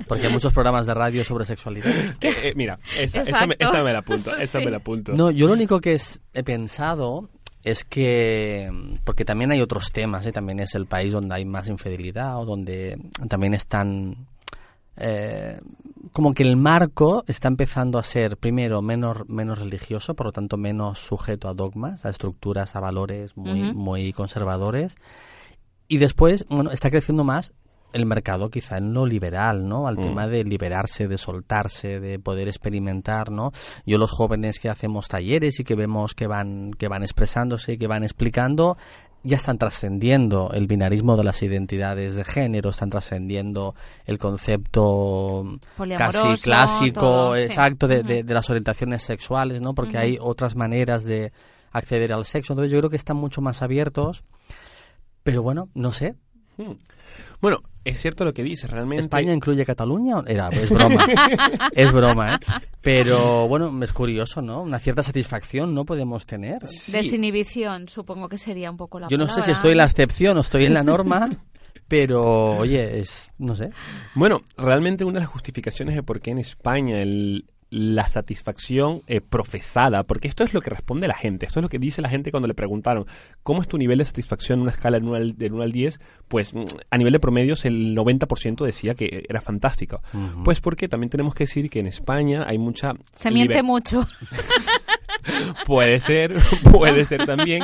Porque hay muchos programas de radio sobre sexualidad. Eh, eh, mira, esa, me, la apunto. Esa me la apunto. No, yo lo único que he pensado es que, porque también hay otros temas, ¿eh? también es el país donde hay más infidelidad o donde también están eh, como que el marco está empezando a ser, primero, menos, menos religioso, por lo tanto, menos sujeto a dogmas, a estructuras, a valores muy, muy conservadores. Y después, bueno, está creciendo más el mercado quizá en lo liberal, ¿no? Al mm. tema de liberarse, de soltarse, de poder experimentar, ¿no? Yo los jóvenes que hacemos talleres y que vemos que van que van expresándose y que van explicando ya están trascendiendo el binarismo de las identidades de género, están trascendiendo el concepto casi clásico, exacto, de, las orientaciones sexuales, ¿no? Porque hay otras maneras de acceder al sexo. Entonces yo creo que están mucho más abiertos. Pero bueno, no sé. Hmm. Bueno, es cierto lo que dice, realmente. ¿España incluye Cataluña? Era, es broma. es broma, ¿eh? Pero bueno, es curioso, ¿no? Una cierta satisfacción, ¿no? Podemos tener. Desinhibición, supongo que sería un poco la Yo no sé si estoy en la excepción o estoy en la norma. pero, oye, es, no sé. Bueno, realmente una de las justificaciones de por qué en España el, la satisfacción eh, profesada, porque esto es lo que responde la gente, esto es lo que dice la gente cuando le preguntaron cómo es tu nivel de satisfacción en una escala del 1 al, 1 al 10, pues mm, a nivel de promedios el 90% decía que era fantástico. Pues porque también tenemos que decir que en España hay mucha... Se miente mucho. puede ser, puede ser también.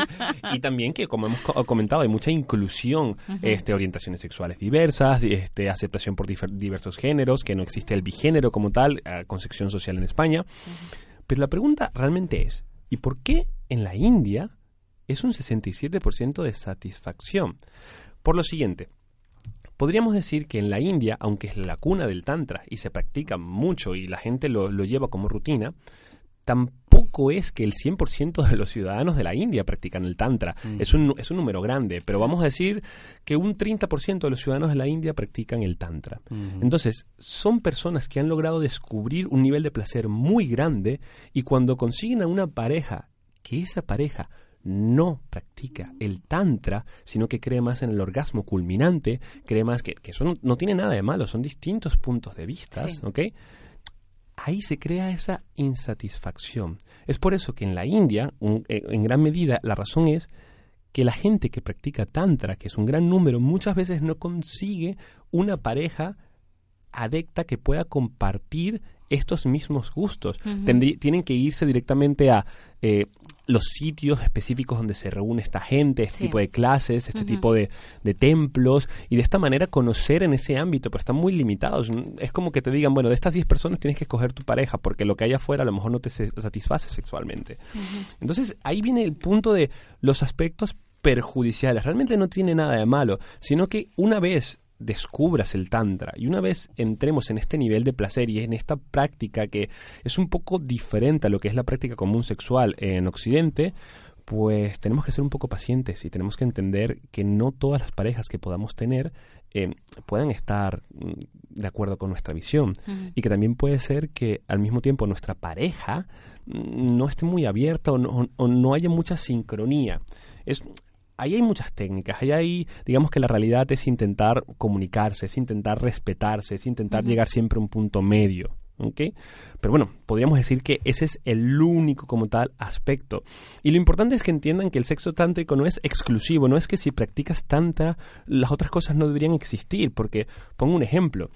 Y también que, como hemos comentado, hay mucha inclusión, este, orientaciones sexuales diversas, este, aceptación por diversos géneros, que no existe el bigénero como tal, eh, concepción social en España. Pero la pregunta realmente es, ¿y por qué en la India es un 67% de satisfacción? Por lo siguiente, Podríamos decir que en la India, aunque es la cuna del Tantra y se practica mucho y la gente lo, lo lleva como rutina, tampoco es que el 100% de los ciudadanos de la India practican el Tantra. Mm. Es, un, es un número grande, pero vamos a decir que un 30% de los ciudadanos de la India practican el Tantra. Entonces, son personas que han logrado descubrir un nivel de placer muy grande y cuando consiguen a una pareja, que esa pareja no practica el tantra, sino que cree más en el orgasmo culminante, cree más que, que eso no, tiene nada de malo, son distintos puntos de vista, ¿ok? Ahí se crea esa insatisfacción. Es por eso que en la India, eh, en gran medida, la razón es que la gente que practica tantra, que es un gran número, muchas veces no consigue una pareja adecta que pueda compartir estos mismos gustos. Tendrí- tienen que irse directamente a eh, los sitios específicos donde se reúne esta gente, este Sí. tipo de clases, este tipo de, de templos, y de esta manera conocer en ese ámbito, pero están muy limitados. Es como que te digan, bueno, de estas 10 personas tienes que escoger tu pareja, porque lo que hay afuera a lo mejor no te satisface sexualmente. Entonces ahí viene el punto de los aspectos perjudiciales. Realmente no tiene nada de malo, sino que una vez descubras el tantra. Y una vez entremos en este nivel de placer y en esta práctica que es un poco diferente a lo que es la práctica común sexual en Occidente, pues tenemos que ser un poco pacientes y tenemos que entender que no todas las parejas que podamos tener eh, puedan estar mm, de acuerdo con nuestra visión. Y que también puede ser que al mismo tiempo nuestra pareja mm, no esté muy abierta o no, o no haya mucha sincronía. Es, ahí hay muchas técnicas, ahí hay, digamos que la realidad es intentar comunicarse, es intentar respetarse, es intentar llegar siempre a un punto medio. Pero bueno, podríamos decir que ese es el único como tal aspecto. Y lo importante es que entiendan que el sexo tántrico no es exclusivo, no es que si practicas tantra, las otras cosas no deberían existir, porque pongo un ejemplo,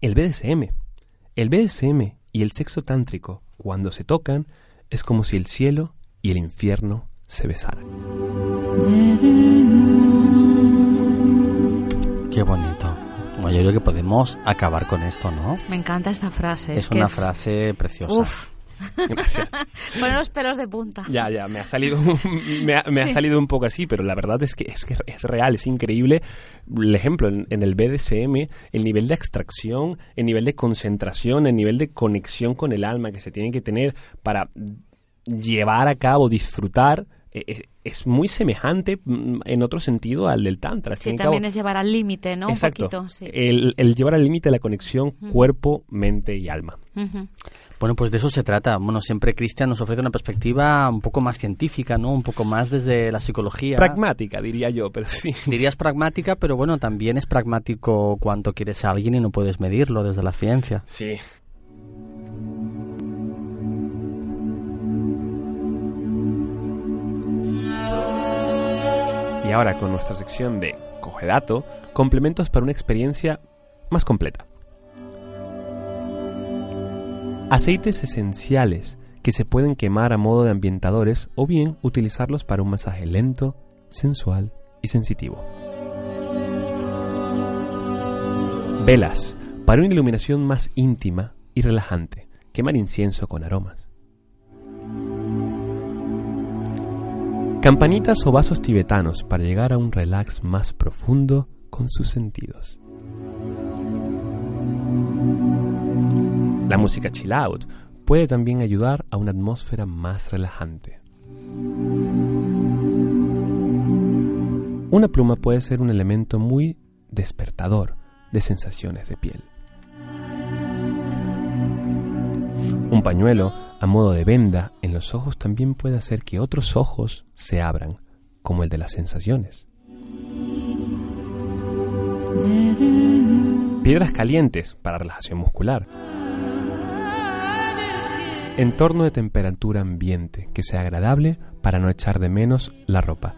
el BDSM. El BDSM y el sexo tántrico, cuando se tocan, es como si el cielo y el infierno se besaran. Qué bonito. Bueno, yo creo que podemos acabar con esto, ¿no? Me encanta esta frase. Es, que una frase preciosa. Uf. Gracias. Pone los pelos de punta. Ya, ya, me ha salido, me ha, me ha Sí. salido un poco así, pero la verdad es que es, que es real, es increíble. El ejemplo, en, en el BDSM, el nivel de abstracción, el nivel de concentración, el nivel de conexión con el alma que se tiene que tener para llevar a cabo, disfrutar, eh, eh, es muy semejante mm, en otro sentido al del Tantra. Sí, cabo, también es llevar al límite, ¿no? Exacto. Un poquito, sí. el, el llevar al límite la conexión cuerpo, mente y alma. Bueno, pues de eso se trata. Bueno, siempre Cristian nos ofrece una perspectiva un poco más científica, ¿no? Un poco más desde la psicología. Pragmática, diría yo, pero sí. Dirías pragmática, pero bueno, también es pragmático cuánto quieres a alguien y no puedes medirlo desde la ciencia. Sí. Ahora con nuestra sección de Coge Dato, complementos para una experiencia más completa. Aceites esenciales que se pueden quemar a modo de ambientadores o bien utilizarlos para un masaje lento, sensual y sensitivo. Velas para una iluminación más íntima y relajante. Quemar incienso con aromas. Campanitas o vasos tibetanos para llegar a un relax más profundo con sus sentidos. La música chill out puede también ayudar a una atmósfera más relajante. Una pluma puede ser un elemento muy despertador de sensaciones de piel. Un pañuelo a modo de venda en los ojos también puede hacer que otros ojos se abran, como el de las sensaciones. Piedras calientes para relajación muscular. Entorno de temperatura ambiente que sea agradable para no echar de menos la ropa.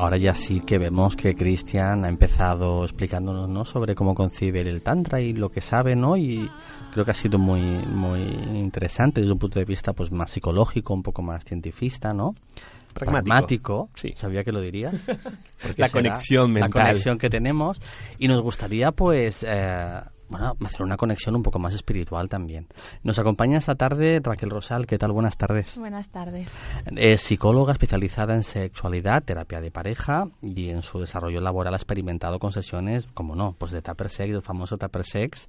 Ahora ya sí que vemos que Cristian ha empezado explicándonos ¿no? sobre cómo concibe el Tantra y lo que sabe, ¿no? Y creo que ha sido muy, muy interesante desde un punto de vista pues más psicológico, un poco más cientifista, ¿no? Pragmático. Sí. Sabía que lo diría. Porque La conexión mental. La conexión que tenemos. Y nos gustaría, pues, eh, bueno, hacer una conexión un poco más espiritual también. Nos acompaña esta tarde Raquel Rosal. ¿Qué tal? Buenas tardes. Buenas tardes. Es psicóloga especializada en sexualidad, terapia de pareja y en su desarrollo laboral ha experimentado con sesiones, como no, pues de Tupper Sex, del famoso Tupper Sex.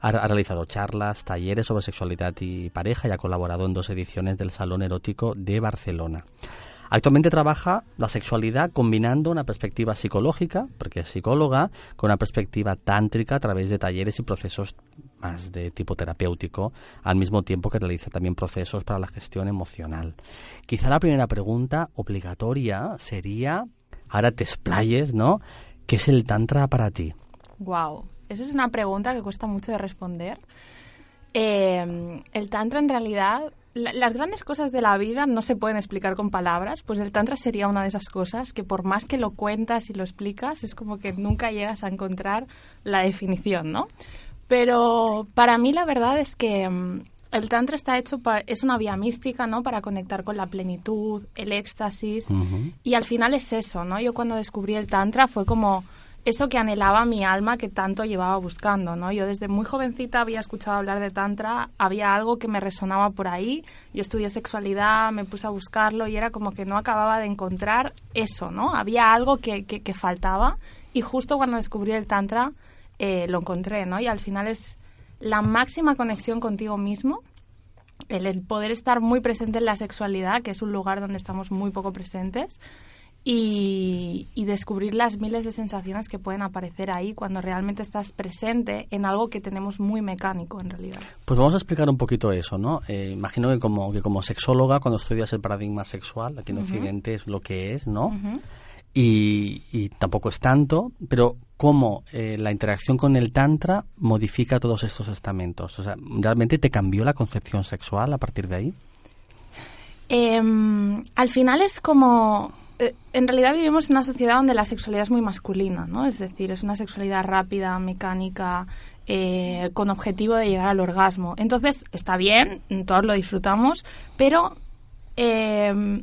Ha, ha realizado charlas, talleres sobre sexualidad y pareja y ha colaborado en dos ediciones del Salón Erótico de Barcelona. Actualmente trabaja la sexualidad combinando una perspectiva psicológica, porque es psicóloga, con una perspectiva tántrica a través de talleres y procesos más de tipo terapéutico, al mismo tiempo que realiza también procesos para la gestión emocional. Quizá la primera pregunta obligatoria sería, ahora te explayes, ¿no? ¿Qué es el tantra para ti? Wow, esa es una pregunta que cuesta mucho de responder. Eh, el tantra en realidad las grandes cosas de la vida no se pueden explicar con palabras, pues el tantra sería una de esas cosas que por más que lo cuentas y lo explicas, es como que nunca llegas a encontrar la definición, ¿no? Pero para mí la verdad es que mm, el tantra está hecho es una vía mística, ¿no? Para conectar con la plenitud, el éxtasis y al final es eso, ¿no? Yo cuando descubrí el tantra fue como eso que anhelaba mi alma que tanto llevaba buscando, ¿no? Yo desde muy jovencita había escuchado hablar de tantra, había algo que me resonaba por ahí, yo estudié sexualidad, me puse a buscarlo y era como que no acababa de encontrar eso, ¿no? Había algo que, que, faltaba y justo cuando descubrí el tantra eh, lo encontré, ¿no? Y al final es la máxima conexión contigo mismo, el poder estar muy presente en la sexualidad, que es un lugar donde estamos muy poco presentes, y, descubrir las miles de sensaciones que pueden aparecer ahí cuando realmente estás presente en algo que tenemos muy mecánico en realidad. Pues vamos a explicar un poquito eso, ¿no? Eh, imagino que como, que como sexóloga, cuando estudias el paradigma sexual, aquí en Occidente es lo que es, ¿no? y, tampoco es tanto, pero cómo eh, la interacción con el tantra modifica todos estos estamentos. O sea, ¿realmente te cambió la concepción sexual a partir de ahí? Em, al final es como eh, en realidad vivimos en una sociedad donde la sexualidad es muy masculina, ¿no? Es decir, es una sexualidad rápida, mecánica, eh, con objetivo de llegar al orgasmo. Entonces, está bien, todos lo disfrutamos, pero eh,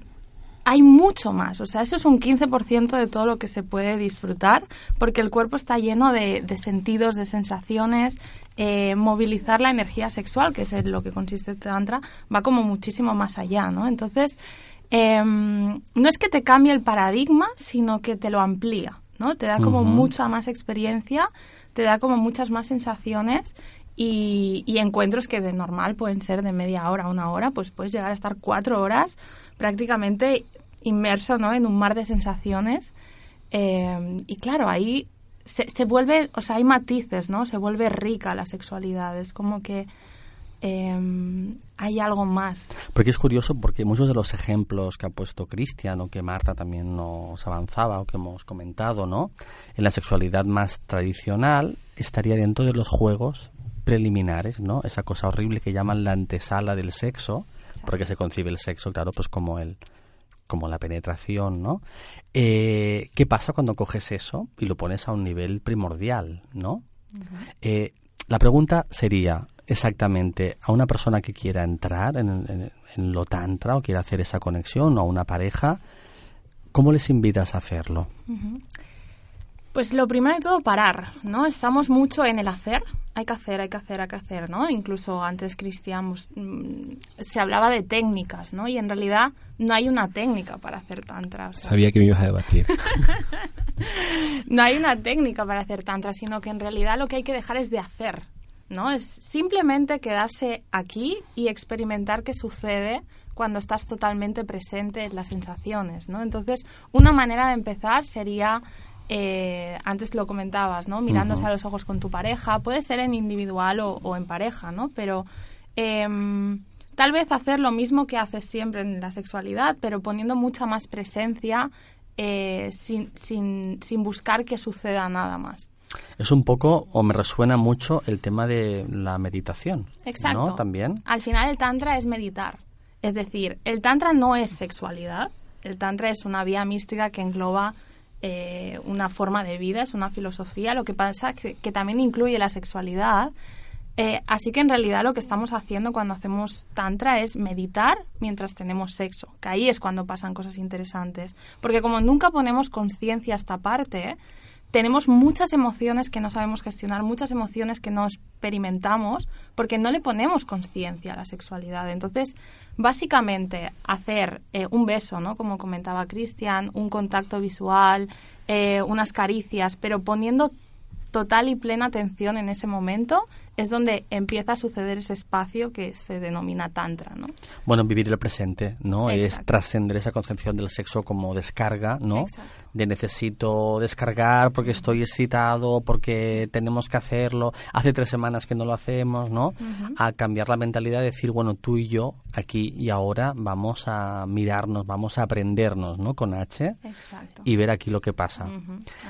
hay mucho más. O sea, eso es un 15% de todo lo que se puede disfrutar, porque el cuerpo está lleno de, sentidos, de sensaciones. movilizar la energía sexual, que es lo que consiste el Tantra, va como muchísimo más allá, ¿no? Entonces, Em, no es que te cambie el paradigma, sino que te lo amplía, ¿no? Te da como mucha más experiencia, te da como muchas más sensaciones y, encuentros que de normal pueden ser de media hora, una hora, pues puedes llegar a estar cuatro horas prácticamente inmerso, ¿no? En un mar de sensaciones. Em, y claro, ahí se, se, vuelve, o sea, hay matices, ¿no? Se vuelve rica la sexualidad. Es como que Em, hay algo más. Porque es curioso porque muchos de los ejemplos que ha puesto Cristian o que Marta también nos avanzaba o que hemos comentado, ¿no? En la sexualidad más tradicional estaría dentro de los juegos preliminares, ¿no? Esa cosa horrible que llaman la antesala del sexo, porque se concibe el sexo, claro, pues como el como la penetración, ¿no? Eh, ¿Qué pasa cuando coges eso y lo pones a un nivel primordial, ¿no? Eh, la pregunta sería, exactamente a una persona que quiera entrar en, lo tantra o quiera hacer esa conexión o a una pareja, ¿cómo les invitas a hacerlo? Pues lo primero de todo, parar, ¿no? Estamos mucho en el hacer, hay que hacer, hay que hacer, hay que hacer, ¿no? Incluso antes Cristian pues, mm, se hablaba de técnicas, ¿no? Y en realidad no hay una técnica para hacer tantra. Sabía que me ibas a debatir. no hay una técnica para hacer tantra, sino que en realidad lo que hay que dejar es de hacer, ¿no? Es simplemente quedarse aquí y experimentar qué sucede cuando estás totalmente presente en las sensaciones, ¿no? Entonces, una manera de empezar sería, eh, antes lo comentabas, ¿no? Mirándose a los ojos con tu pareja, puede ser en individual o, en pareja, ¿no? Pero em, tal vez hacer lo mismo que haces siempre en la sexualidad, pero poniendo mucha más presencia eh, sin, sin, sin buscar que suceda nada más. Es un poco, o me resuena mucho, el tema de la meditación. Exacto. ¿no? También. Al final el tantra es meditar. Es decir, el tantra no es sexualidad. El tantra es una vía mística que engloba eh, una forma de vida, es una filosofía. Lo que pasa es que, también incluye la sexualidad. Eh, así que en realidad lo que estamos haciendo cuando hacemos tantra es meditar mientras tenemos sexo, que ahí es cuando pasan cosas interesantes. Porque como nunca ponemos conciencia a esta parte, tenemos muchas emociones que no sabemos gestionar, muchas emociones que no experimentamos porque no le ponemos conciencia a la sexualidad. Entonces, básicamente, hacer eh, un beso, ¿no? Como comentaba Cristian, un contacto visual, eh, unas caricias, pero poniendo total y plena atención en ese momento es donde empieza a suceder ese espacio que se denomina tantra, ¿no? Bueno, vivir el presente, ¿no? Es trascender esa concepción del sexo como descarga, ¿no? De necesito descargar porque estoy excitado, porque tenemos que hacerlo, hace tres semanas que no lo hacemos, ¿no? A cambiar la mentalidad de decir, bueno, tú y yo aquí y ahora vamos a mirarnos, vamos a aprendernos, ¿no? Con H y ver aquí lo que pasa.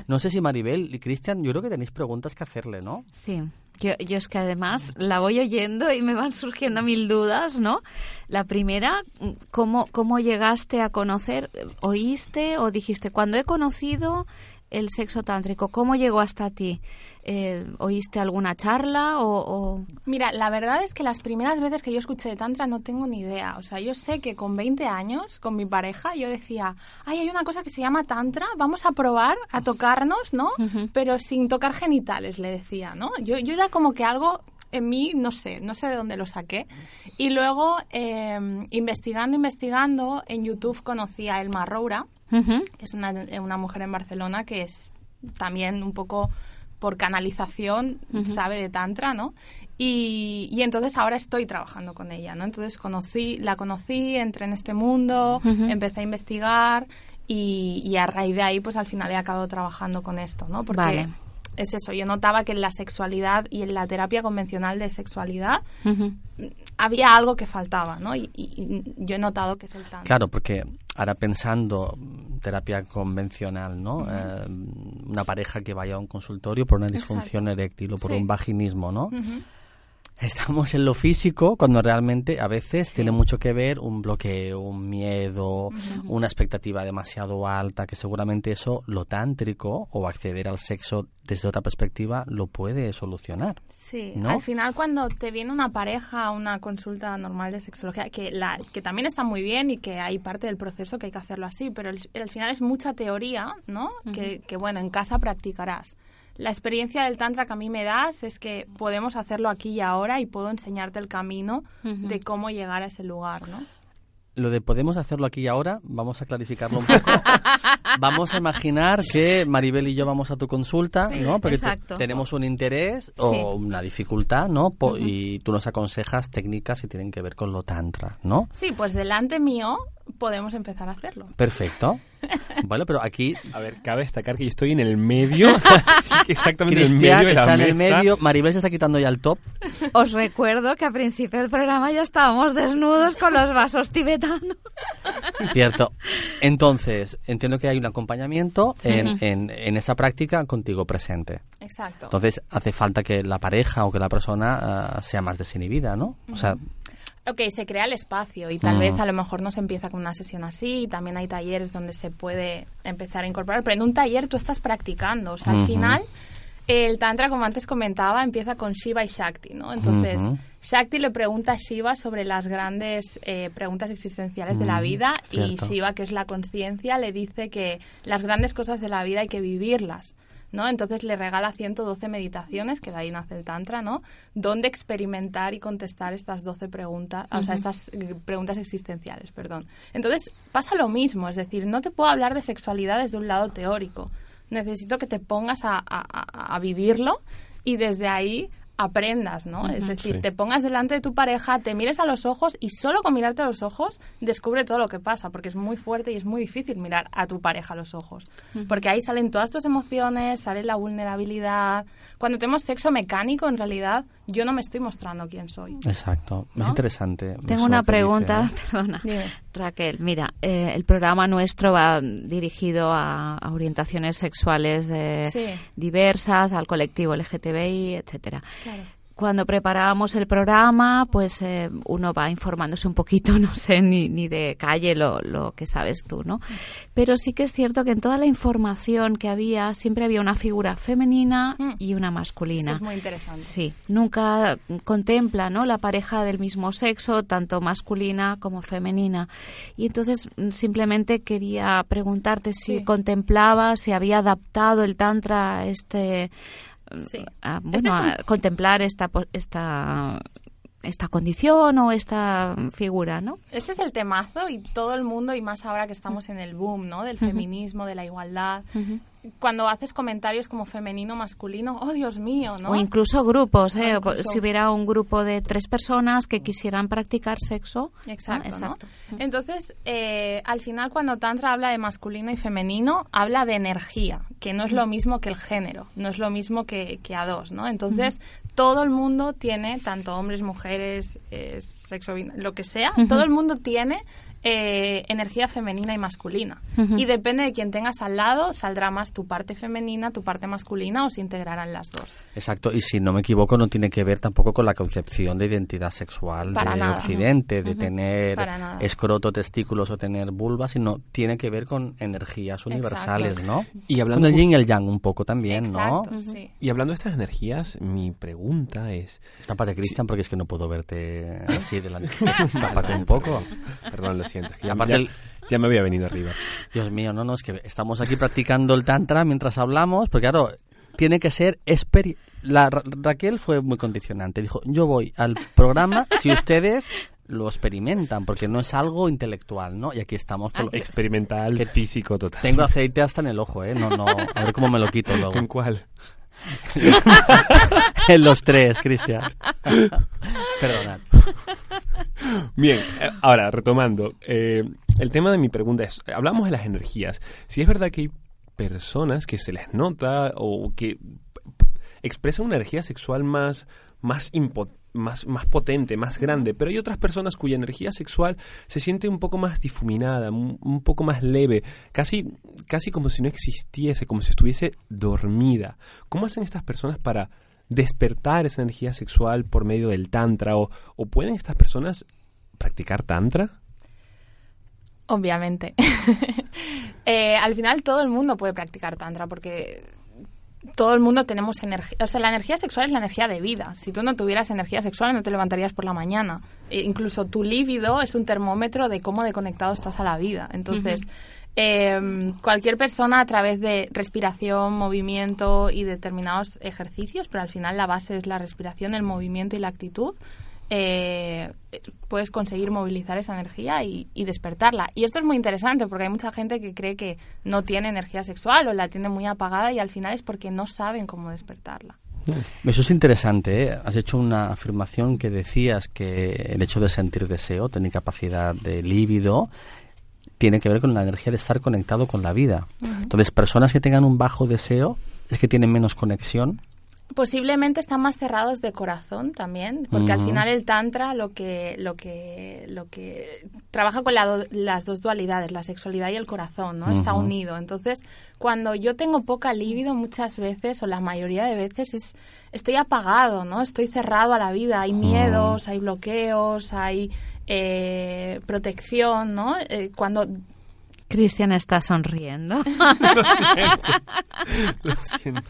No sé si Maribel y Cristian, yo creo que tenéis preguntas que hacerle, ¿no? Sí. Yo, es que además la voy oyendo y me van surgiendo mil dudas, ¿no? La primera, ¿cómo, cómo llegaste a conocer? ¿Oíste o dijiste, cuando he conocido el sexo tántrico? ¿Cómo llegó hasta ti? Eh, ¿Oíste alguna charla o, Mira, la verdad es que las primeras veces que yo escuché de tantra no tengo ni idea. O sea, yo sé que con 20 años, con mi pareja, yo decía, ay, hay una cosa que se llama tantra, vamos a probar a tocarnos, ¿no? Pero sin tocar genitales, le decía, ¿no? Yo, yo era como que algo en mí, no sé, no sé de dónde lo saqué. Y luego, eh, investigando, investigando, en YouTube conocí a Elma Roura, que es una, una mujer en Barcelona que es también un poco por canalización sabe de tantra, ¿no? Y, y, entonces ahora estoy trabajando con ella, ¿no? Entonces conocí, la conocí, entré en este mundo, empecé a investigar y, y, a raíz de ahí, pues al final he acabado trabajando con esto, ¿no? Porque vale. Es eso, yo notaba que en la sexualidad y en la terapia convencional de sexualidad había algo que faltaba, ¿no? Y, y, yo he notado que es el tantra. Claro, porque ahora pensando terapia convencional, ¿no? eh, una pareja que vaya a un consultorio por una disfunción Exacto. eréctil o por Sí. un vaginismo, ¿no? Estamos en lo físico cuando realmente a veces tiene mucho que ver un bloqueo, un miedo, una expectativa demasiado alta, que seguramente eso lo tántrico o acceder al sexo desde otra perspectiva lo puede solucionar. Sí, ¿no? al final cuando te viene una pareja a una consulta normal de sexología, que, la, que también está muy bien y que hay parte del proceso que hay que hacerlo así, pero al final es mucha teoría, ¿no? que, que, bueno, en casa practicarás. La experiencia del Tantra que a mí me das es que podemos hacerlo aquí y ahora y puedo enseñarte el camino de cómo llegar a ese lugar, ¿no? Lo de podemos hacerlo aquí y ahora, vamos a clarificarlo un poco. vamos a imaginar que Maribel y yo vamos a tu consulta, Sí, ¿no? Porque tenemos un interés Sí. o una dificultad, ¿no? Po- Y tú nos aconsejas técnicas que tienen que ver con lo tantra, ¿no? Sí, pues delante mío podemos empezar a hacerlo. Perfecto. Bueno, pero aquí A ver, cabe destacar que yo estoy en el medio, que exactamente en el medio de la está en el mesa. medio, Maribel se está quitando ya el top. Os recuerdo que al principio del programa ya estábamos desnudos con los vasos tibetanos. Cierto. Entonces, entiendo que hay un acompañamiento en, en esa práctica contigo presente. Exacto. Entonces, hace falta que la pareja o que la persona ah, sea más desinhibida, ¿no? O sea, Ok, se crea el espacio y tal Mm. vez a lo mejor no se empieza con una sesión así, también hay talleres donde se puede empezar a incorporar, pero en un taller tú estás practicando, o sea, al final el tantra, como antes comentaba, empieza con Shiva y Shakti, ¿no? Entonces. Shakti le pregunta a Shiva sobre las grandes eh, preguntas existenciales de la Mm, vida y. Shiva, que es la conciencia, le dice que las grandes cosas de la vida hay que vivirlas. ¿No? Entonces le regala 112 meditaciones, que de ahí nace el Tantra, ¿no? Donde experimentar y contestar estas 12 preguntas, o sea, estas eh, preguntas existenciales, perdón. Entonces pasa lo mismo, es decir, no te puedo hablar de sexualidad desde un lado teórico. Necesito que te pongas a- a- a vivirlo y desde ahí aprendas, ¿no? Es decir, Sí. te pongas delante de tu pareja, te mires a los ojos y solo con mirarte a los ojos descubre todo lo que pasa, porque es muy fuerte y es muy difícil mirar a tu pareja a los ojos. Porque ahí salen todas tus emociones, sale la vulnerabilidad. Cuando tenemos sexo mecánico, en realidad, yo no me estoy mostrando quién soy. exacto. Es interesante. Tengo una dice, pregunta, ¿no? perdona. Dime. Raquel, mira, eh, el programa nuestro va dirigido a, a orientaciones sexuales eh, Sí. diversas, al colectivo LGTBI, etcétera. Claro. Cuando preparábamos el programa, pues eh, uno va informándose un poquito, no sé ni, ni de calle lo, lo que sabes tú, ¿no? Pero sí que es cierto que en toda la información que había siempre había una figura femenina y una masculina. Eso es muy interesante. Sí, nunca contempla ¿no? la pareja del mismo sexo, tanto masculina como femenina. Y entonces mm, simplemente quería preguntarte si Sí. contemplaba, si había adaptado el Tantra a este. Sí. a, Este bueno, es un- a contemplar esta, esta, esta condición o esta figura, ¿no? Este es el temazo y todo el mundo, y más ahora que estamos en el boom, ¿no? Del feminismo, de la igualdad. Cuando haces comentarios como femenino, masculino, oh Dios mío, ¿no? O incluso grupos, ¿eh? O incluso- Si hubiera un grupo de tres personas que quisieran practicar sexo. Exacto, ¿no? ¿no? Entonces, eh, al final, cuando Tantra habla de masculino y femenino, habla de energía, que no es lo mismo que el género, no es lo mismo que, que a dos, ¿no? Entonces, todo el mundo tiene, tanto hombres, mujeres, eh, sexo, lo que sea, todo el mundo tiene eh, energía femenina y masculina. Y depende de quién tengas al lado, saldrá más tu parte femenina, tu parte masculina o se integrarán las dos. Exacto, y si no me equivoco, no tiene que ver tampoco con la concepción de identidad sexual Para de nada. Occidente, de tener escroto, testículos o tener vulva, sino tiene que ver con energías universales, ¿no? Y hablando con el yin y el yang un poco también, ¿no? Sí. Y hablando de estas energías, mi pregunta es... Tápate, Cristian, porque es que no puedo verte así delante. Tápate un poco. Perdón, lo que ya, Aparte ya- el- ya me había venido arriba. Dios mío, no, no, es que estamos aquí practicando el tantra mientras hablamos, porque claro, tiene que ser experi- la Ra- Raquel fue muy condicionante, dijo, yo voy al programa si ustedes lo experimentan, porque no es algo intelectual, ¿no? Y aquí estamos por lo- Experimental, físico total. Tengo aceite hasta en el ojo, ¿eh? No, no, a ver cómo me lo quito luego. ¿En cuál? en los tres, Cristian. Perdonad. Bien, eh, ahora retomando, eh, el tema de mi pregunta es, hablamos de las energías. Si es verdad que hay personas que se les nota o que expresan una energía sexual más, más, impo- más, más potente, más grande, pero hay otras personas cuya energía sexual se siente un poco más difuminada, un, un poco más leve, casi, casi como si no existiese, como si estuviese dormida. ¿Cómo hacen estas personas para despertar esa energía sexual por medio del tantra o, o pueden estas personas practicar tantra? Obviamente. Eh, al final todo el mundo puede practicar tantra porque todo el mundo tenemos energía. O sea, la energía sexual es la energía de vida. Si tú no tuvieras energía sexual no te levantarías por la mañana. E incluso tu líbido es un termómetro de cómo de conectado estás a la vida. Entonces, eh, cualquier persona a través de respiración, movimiento y determinados ejercicios, pero al final la base es la respiración, el movimiento y la actitud, eh, puedes conseguir movilizar esa energía y, y despertarla. Y esto es muy interesante porque hay mucha gente que cree que no tiene energía sexual o la tiene muy apagada y al final es porque no saben cómo despertarla. Eso es interesante, ¿eh? Has hecho una afirmación que decías que el hecho de sentir deseo, tener capacidad de líbido, tiene que ver con la energía de estar conectado con la vida. Entonces, personas que tengan un bajo deseo es que tienen menos conexión. Posiblemente están más cerrados de corazón también, porque al final el tantra lo que lo que lo que trabaja con la do- las dos dualidades, la sexualidad y el corazón, ¿no? Está unido. Entonces, cuando yo tengo poca libido muchas veces o la mayoría de veces es estoy apagado, ¿no? Estoy cerrado a la vida, hay miedos, hay bloqueos, hay eh, protección, ¿no? Eh, cuando Cristian está sonriendo. Lo siento.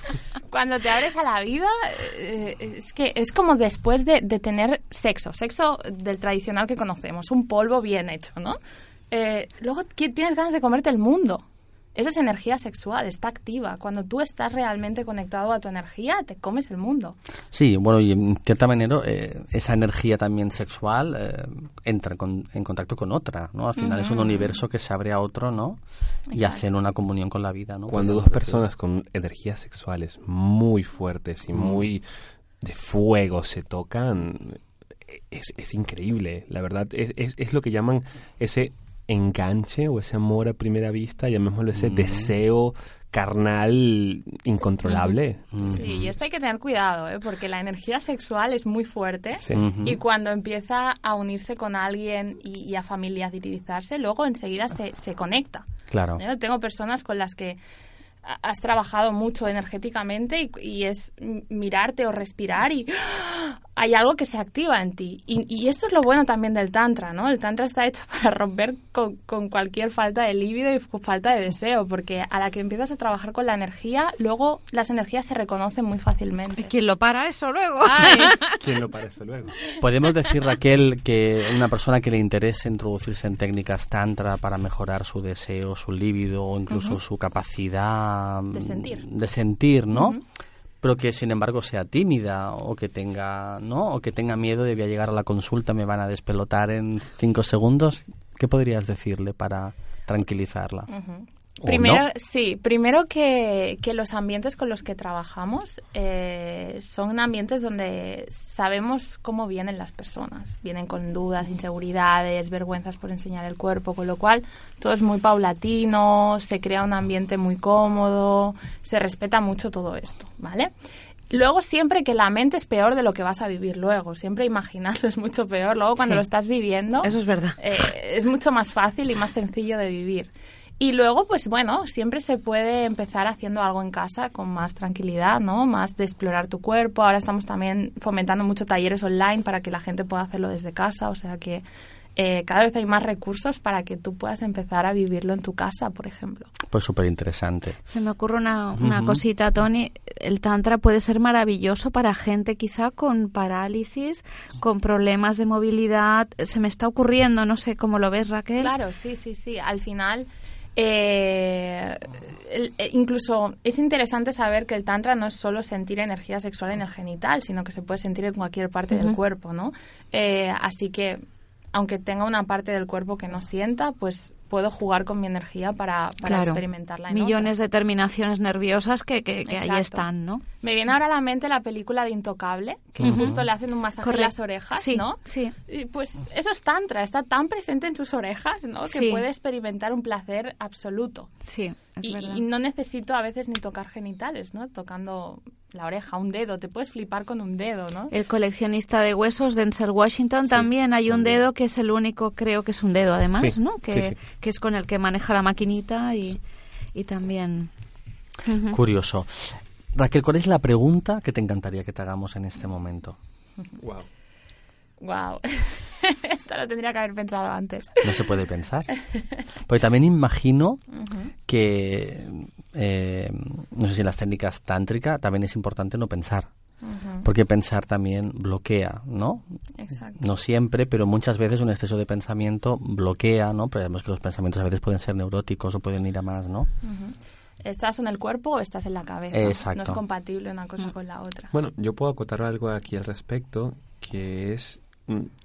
Cuando te abres a la vida, eh, es que es como después de, de tener sexo, sexo del tradicional que conocemos, un polvo bien hecho, ¿no? Eh, luego qui- tienes ganas de comerte el mundo. Eso es energía sexual, está activa. Cuando tú estás realmente conectado a tu energía, te comes el mundo. Sí, bueno, y en cierta manera eh, esa energía también sexual eh, entra con- en contacto con otra, ¿no? Al final es un universo que se abre a otro, ¿no? Y hacen una comunión con la vida, ¿no? Cuando dos personas con energías sexuales muy fuertes y muy de fuego se tocan, es, es increíble. La verdad, es, es, es lo que llaman ese enganche o ese amor a primera vista, llamémoslo ese Mm. deseo carnal incontrolable. Sí, y esto hay que tener cuidado, ¿eh? porque la energía sexual es muy fuerte Sí. Y cuando empieza a unirse con alguien y, y a familiarizarse, luego enseguida se, se conecta. Claro. Yo tengo personas con las que ha- has trabajado mucho energéticamente y, y es mirarte o respirar y ¡ah! Hay algo que se activa en ti. Y, y esto es lo bueno también del tantra, ¿no? El tantra está hecho para romper con, con cualquier falta de líbido y falta de deseo, porque a la que empiezas a trabajar con la energía, luego las energías se reconocen muy fácilmente. ¿Quién lo para eso luego? ¿Quién lo parece luego? Podemos decir, Raquel, que una persona que le interese introducirse en técnicas tantra para mejorar su deseo, su líbido o incluso su capacidad De mm, sentir. de sentir, ¿no? Pero que sin embargo sea tímida o que tenga, ¿no? O que tenga miedo de a llegar a la consulta, me van a despelotar en cinco segundos. ¿Qué podrías decirle para tranquilizarla? Ujú. ¿O Primero, no? sí, primero que, que los ambientes con los que trabajamos eh, son ambientes donde sabemos cómo vienen las personas. Vienen con dudas, inseguridades, vergüenzas por enseñar el cuerpo, con lo cual todo es muy paulatino, se crea un ambiente muy cómodo, se respeta mucho todo esto, ¿vale? Luego siempre que la mente es peor de lo que vas a vivir luego, siempre imaginarlo es mucho peor. Luego cuando Sí. lo estás viviendo, Eso es verdad. eh, es mucho más fácil y más sencillo de vivir. Y luego, pues bueno, siempre se puede empezar haciendo algo en casa con más tranquilidad, ¿no? Más de explorar tu cuerpo. Ahora estamos también fomentando mucho talleres online para que la gente pueda hacerlo desde casa. O sea que eh, cada vez hay más recursos para que tú puedas empezar a vivirlo en tu casa, por ejemplo. Pues súper interesante. Se me ocurre una, una cosita, Tony. El tantra puede ser maravilloso para gente quizá con parálisis, con problemas de movilidad. Se me está ocurriendo, no sé cómo lo ves, Raquel. Claro, sí, sí, sí. Al final, eh, eh, incluso es interesante saber que el tantra no es solo sentir energía sexual en el genital, sino que se puede sentir en cualquier parte del cuerpo, ¿no? Eh, así que, aunque tenga una parte del cuerpo que no sienta, pues puedo jugar con mi energía para, para Claro. experimentarla. en Millones de terminaciones nerviosas que, que, que ahí están, ¿no? Me viene ahora a la mente la película de Intocable, que justo le hacen un masaje en Correcto. las orejas, Sí, ¿no? sí. Y pues eso es tantra, está tan presente en tus orejas, ¿no? Que puede experimentar un placer absoluto. Sí, es y, verdad. y no necesito a veces ni tocar genitales, ¿no? Tocando la oreja, un dedo, te puedes flipar con un dedo, ¿no? El coleccionista de huesos, Denzel Washington, también hay un dedo que es el único, creo que es un dedo además, Sí, ¿no? Que, sí, sí. que es con el que maneja la maquinita y, y también... Curioso. Raquel, ¿cuál es la pregunta que te encantaría que te hagamos en este momento? Wow. Wow. Esto lo tendría que haber pensado antes. No se puede pensar. Porque también imagino que, eh, no sé si en las técnicas tántrica también es importante no pensar. Porque pensar también bloquea, ¿no? Exacto. No siempre, pero muchas veces un exceso de pensamiento bloquea, ¿no? Pero sabemos que los pensamientos a veces pueden ser neuróticos o pueden ir a más, ¿no? ¿Estás en el cuerpo o estás en la cabeza? Exacto. No es compatible una Mm. cosa con la otra. Bueno, yo puedo acotar algo aquí al respecto, que es mm,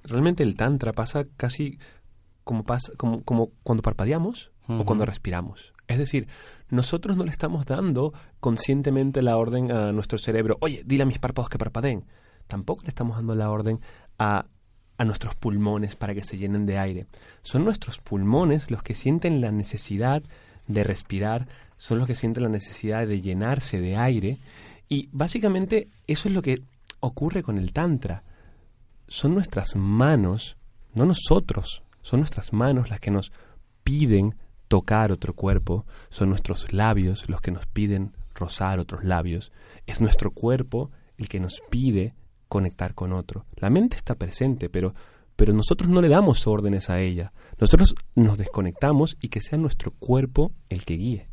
realmente el tantra pasa casi como pasa como, como cuando parpadeamos o cuando respiramos. Es decir, nosotros no le estamos dando conscientemente la orden a nuestro cerebro, oye, dile a mis párpados que parpadeen. Tampoco le estamos dando la orden a, a nuestros pulmones para que se llenen de aire. Son nuestros pulmones los que sienten la necesidad de respirar, son los que sienten la necesidad de llenarse de aire. Y básicamente eso es lo que ocurre con el Tantra. Son nuestras manos, no nosotros, son nuestras manos las que nos piden tocar otro cuerpo, son nuestros labios los que nos piden rozar otros labios, es nuestro cuerpo el que nos pide conectar con otro. La mente está presente, pero, pero nosotros no le damos órdenes a ella. Nosotros nos desconectamos y que sea nuestro cuerpo el que guíe.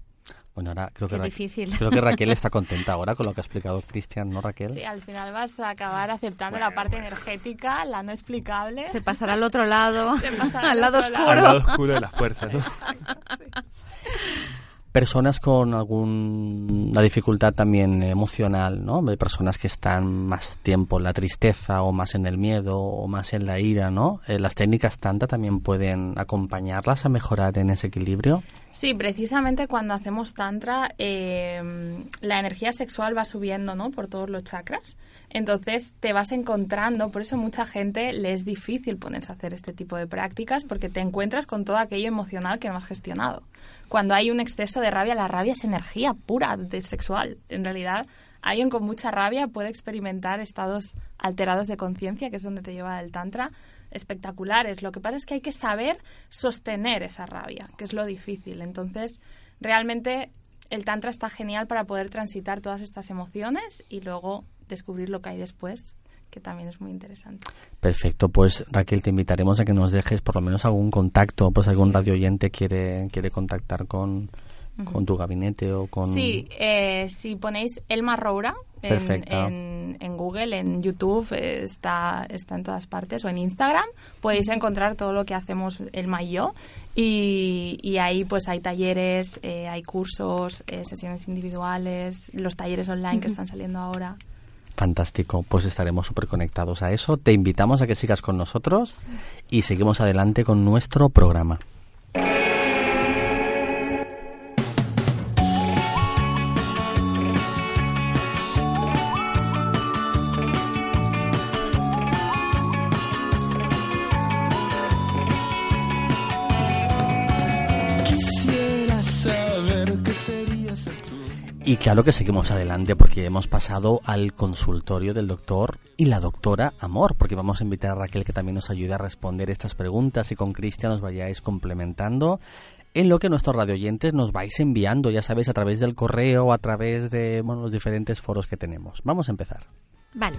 Bueno, ahora creo que, Qué difícil. creo que Raquel está contenta ahora con lo que ha explicado Cristian, ¿no, Raquel? Sí, al final vas a acabar aceptando la parte energética, la no explicable. Se pasará al otro lado, Se pasará al lado oscuro. Al lado oscuro de la fuerza, ¿no? Personas con alguna dificultad también emocional, ¿no? Hay personas que están más tiempo en la tristeza o más en el miedo o más en la ira, ¿no? Eh, ¿Las técnicas tanta también pueden acompañarlas a mejorar en ese equilibrio? Sí, precisamente cuando hacemos tantra, eh, la energía sexual va subiendo, ¿no? Por todos los chakras. Entonces te vas encontrando, por eso mucha gente le es difícil ponerse a hacer este tipo de prácticas porque te encuentras con todo aquello emocional que no has gestionado. Cuando hay un exceso de rabia, la rabia es energía pura de sexual. En realidad, alguien con mucha rabia puede experimentar estados alterados de conciencia, que es donde te lleva el tantra, espectaculares. Lo que pasa es que hay que saber sostener esa rabia, que es lo difícil. Entonces, realmente el tantra está genial para poder transitar todas estas emociones y luego descubrir lo que hay después, que también es muy interesante. Perfecto, pues Raquel, te invitaremos a que nos dejes por lo menos algún contacto, pues algún radio oyente quiere, quiere contactar con, con tu gabinete o con... Sí, eh, si ponéis Elma Roura en, en- en Google, en YouTube, está, está en todas partes, o en Instagram, podéis encontrar todo lo que hacemos Elma y yo. Y, y ahí pues hay talleres, eh, hay cursos, eh, sesiones individuales, los talleres online que están saliendo ahora. Fantástico, pues estaremos súper conectados a eso. Te invitamos a que sigas con nosotros y seguimos adelante con nuestro programa. Y claro que seguimos adelante porque hemos pasado al consultorio del doctor y la doctora Amor, porque vamos a invitar a Raquel que también nos ayude a responder estas preguntas y con Cristian nos vayáis complementando en lo que nuestros radioyentes nos vais enviando, ya sabéis, a través del correo, a través de bueno, los diferentes foros que tenemos. Vamos a empezar. Vale.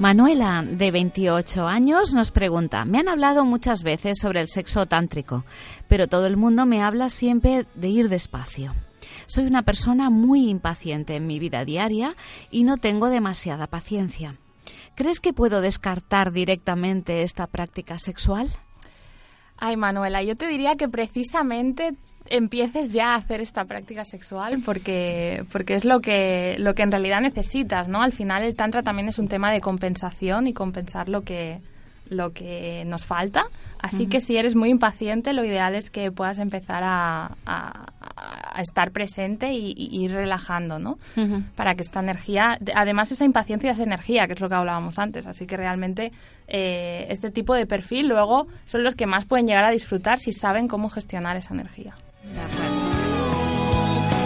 Manuela, de 28 años, nos pregunta, me han hablado muchas veces sobre el sexo tántrico, pero todo el mundo me habla siempre de ir despacio. Soy una persona muy impaciente en mi vida diaria y no tengo demasiada paciencia. ¿Crees que puedo descartar directamente esta práctica sexual? Ay, Manuela, yo te diría que precisamente empieces ya a hacer esta práctica sexual porque, porque es lo que, lo que en realidad necesitas, ¿no? Al final el tantra también es un tema de compensación y compensar lo que, lo que nos falta. Así que si eres muy impaciente, lo ideal es que puedas empezar a, estar presente y, ir relajando, ¿no? Para que esta energía, además esa impaciencia es energía, que es lo que hablábamos antes. Así que realmente eh, este tipo de perfil luego son los que más pueden llegar a disfrutar si saben cómo gestionar esa energía.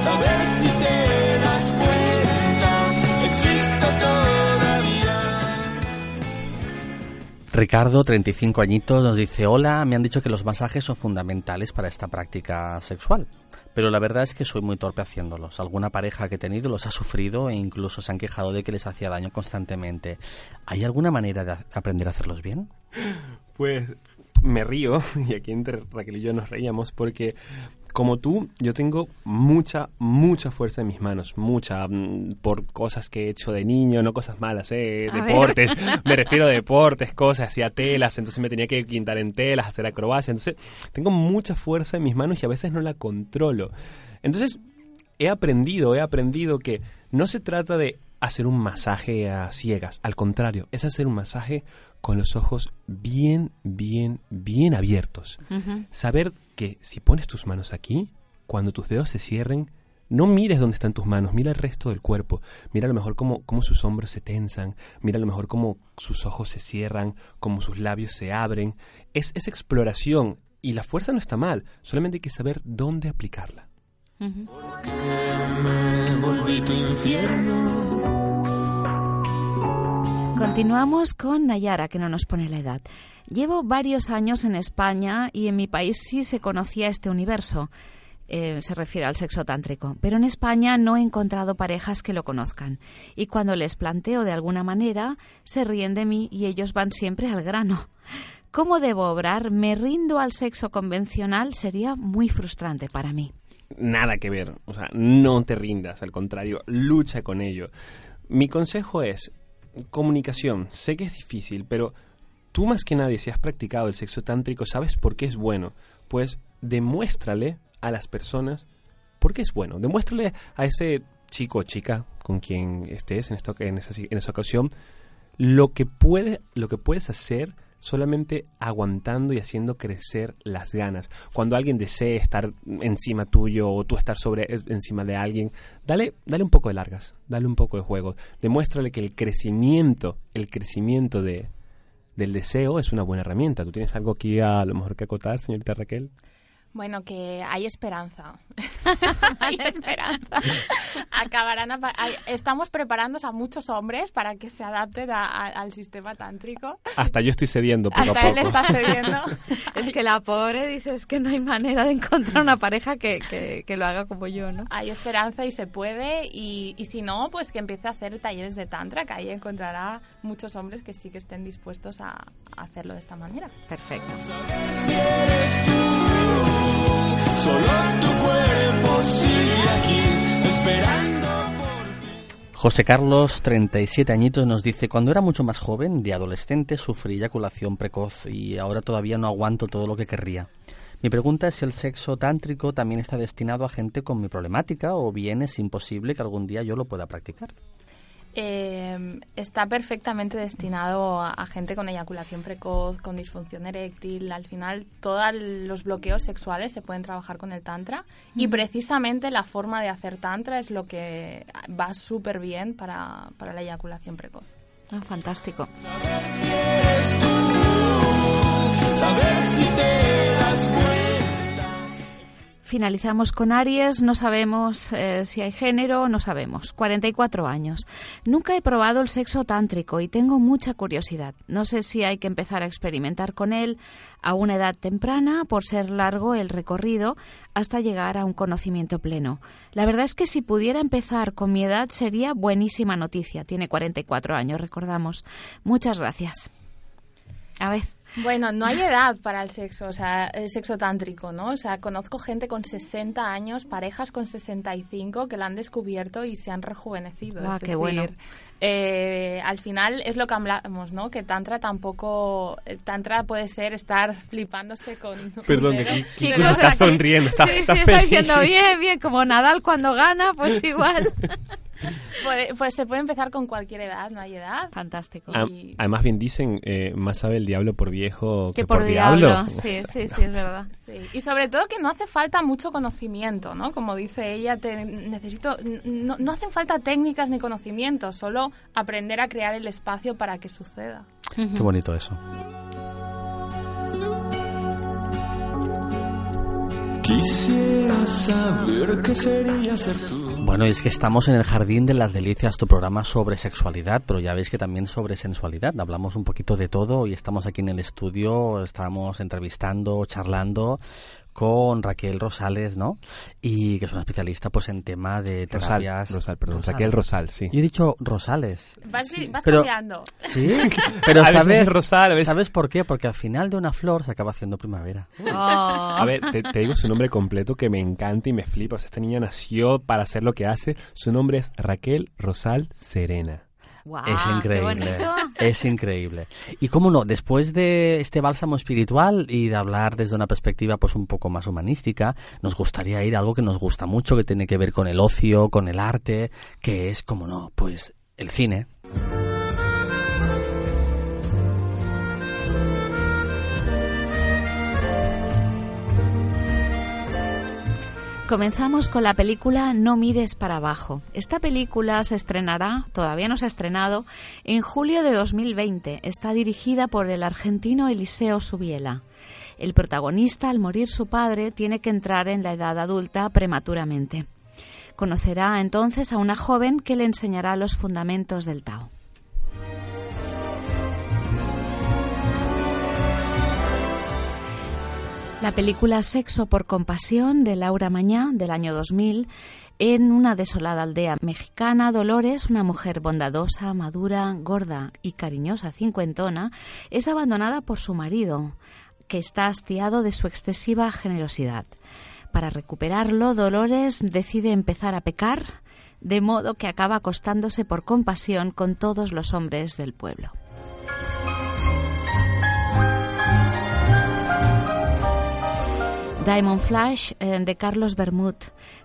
Saber si te das cuenta, existo todavía. Ricardo, 35 añitos, nos dice, hola, me han dicho que los masajes son fundamentales para esta práctica sexual. Pero la verdad es que soy muy torpe haciéndolos. Alguna pareja que he tenido los ha sufrido e incluso se han quejado de que les hacía daño constantemente. ¿Hay alguna manera de aprender a hacerlos bien? Pues me río, y aquí entre Raquel y yo nos reíamos, porque como tú, yo tengo mucha, mucha fuerza en mis manos, mucha, mm, por cosas que he hecho de niño, no cosas malas, ¿eh? deportes, me refiero a deportes, cosas, hacía telas, entonces me tenía que quintar en telas, hacer acrobacia, entonces tengo mucha fuerza en mis manos y a veces no la controlo. Entonces, he aprendido, he aprendido que no se trata de hacer un masaje a ciegas, al contrario, es hacer un masaje con los ojos bien, bien, bien abiertos. Saber que si pones tus manos aquí, cuando tus dedos se cierren, no mires dónde están tus manos, mira el resto del cuerpo. Mira a lo mejor cómo, cómo sus hombros se tensan, mira a lo mejor cómo sus ojos se cierran, cómo sus labios se abren. Es, esa exploración y la fuerza no está mal, solamente hay que saber dónde aplicarla. Continuamos con Nayara, que no nos pone la edad. Llevo varios años en España y en mi país sí se conocía este universo. Eh, se refiere al sexo tántrico, pero en España no he encontrado parejas que lo conozcan y cuando les planteo de alguna manera se ríen de mí y ellos van siempre al grano. ¿Cómo debo obrar? ¿Me rindo al sexo convencional? Sería muy frustrante para mí. Nada que ver, o sea, no te rindas, al contrario, lucha con ello. Mi consejo es, comunicación. Sé que es difícil, pero tú más que nadie, si has practicado el sexo tántrico, sabes por qué es bueno. Pues demuéstrale a las personas por qué es bueno. Demuéstrale a ese chico o chica con quien estés en, esto, en, esa, en esa ocasión lo que, puede, lo que puedes hacer solamente aguantando y haciendo crecer las ganas. Cuando alguien desee estar encima tuyo o tú estar sobre encima de alguien, dale, dale un poco de largas, dale un poco de juego. Demuéstrale que el crecimiento, el crecimiento de, del deseo es una buena herramienta. ¿Tú tienes algo aquí a lo mejor que acotar, señorita Raquel? Bueno, que hay esperanza. hay esperanza. Acabarán estamos preparando a muchos hombres para que se adapten al sistema tántrico. Hasta yo estoy cediendo poco Hasta a poco. él está cediendo. es que la pobre dice es que no hay manera de encontrar una pareja que, que, lo haga como yo, ¿no? Hay esperanza y se puede y, y, si no, pues que empiece a hacer talleres de tantra, que ahí encontrará muchos hombres que sí que estén dispuestos a, a hacerlo de esta manera. Perfecto. Solo tu cuerpo sigue aquí. José Carlos, 37 añitos, nos dice, cuando era mucho más joven, de adolescente, sufrí eyaculación precoz y ahora todavía no aguanto todo lo que querría. Mi pregunta es si el sexo tántrico también está destinado a gente con mi problemática o bien es imposible que algún día yo lo pueda practicar. Eh, está perfectamente destinado a, gente con eyaculación precoz, con disfunción eréctil. Al final, todos los bloqueos sexuales se pueden trabajar con el Tantra y precisamente la forma de hacer Tantra es lo que va súper bien para, para, la eyaculación precoz. Ah, fantástico. Saber si te das Finalizamos con Aries, no sabemos eh, si hay género, no sabemos. 44 años. Nunca he probado el sexo tántrico y tengo mucha curiosidad. No sé si hay que empezar a experimentar con él a una edad temprana por ser largo el recorrido hasta llegar a un conocimiento pleno. La verdad es que si pudiera empezar con mi edad sería buenísima noticia. Tiene 44 años, recordamos. Muchas gracias. A ver. Bueno, no hay edad para el sexo, o sea, el sexo tántrico, ¿no? O sea, conozco gente con 60 años, parejas con 65 que la han descubierto y se han rejuvenecido. Ah, qué bueno. Eh, al final es lo que hablamos, ¿no? Que tantra tampoco, eh, tantra puede ser estar flipándose con. Perdón, que Kiko está sonriendo, está, sí, está sí, está diciendo bien, bien, como Nadal cuando gana, pues igual. Pues se puede empezar con cualquier edad, no hay edad. Fantástico. además bien dicen, eh, más sabe el diablo por viejo que, por, diablo. Sí, sí, sí, es verdad. Y sobre todo que no hace falta mucho conocimiento, ¿no? Como dice ella, te, necesito, no, no hacen falta técnicas ni conocimientos, solo aprender a crear el espacio para que suceda. Qué bonito eso. Quisiera saber qué sería ser tú. Bueno, es que estamos en el Jardín de las Delicias, tu programa sobre sexualidad, pero ya veis que también sobre sensualidad. Hablamos un poquito de todo y estamos aquí en el estudio, estamos entrevistando, charlando con Raquel Rosales, ¿no? Y que es una especialista pues en tema de terapias. Rosal, perdón, Raquel Rosal, sí. Yo he dicho Rosales. Vas, vas cambiando. Sí, pero sabes, Rosal, ¿sabes por qué? Porque al final de una flor se acaba haciendo primavera. Oh. A ver, te, te, digo su nombre completo que me encanta y me flipa. O sea, esta niña nació para hacer lo que hace. Su nombre es Raquel Rosal Serena es increíble. Es increíble. Y cómo no, después de este bálsamo espiritual y de hablar desde una perspectiva pues un poco más humanística, nos gustaría ir a algo que nos gusta mucho, que tiene que ver con el ocio, con el arte, que es, como no, pues el cine. Comenzamos con la película No mires para abajo. Esta película se estrenará, todavía no se ha estrenado, en julio de 2020. Está dirigida por el argentino Eliseo Subiela. El protagonista, al morir su padre, tiene que entrar en la edad adulta prematuramente. Conocerá entonces a una joven que le enseñará los fundamentos del Tao. La película Sexo por compasión de Laura Mañá del año 2000 en una desolada aldea mexicana, Dolores, una mujer bondadosa, madura, gorda y cariñosa cincuentona, es abandonada por su marido, que está hastiado de su excesiva generosidad. Para recuperarlo, Dolores decide empezar a pecar, de modo que acaba acostándose por compasión con todos los hombres del pueblo. Diamond Flash eh, de Carlos Bermud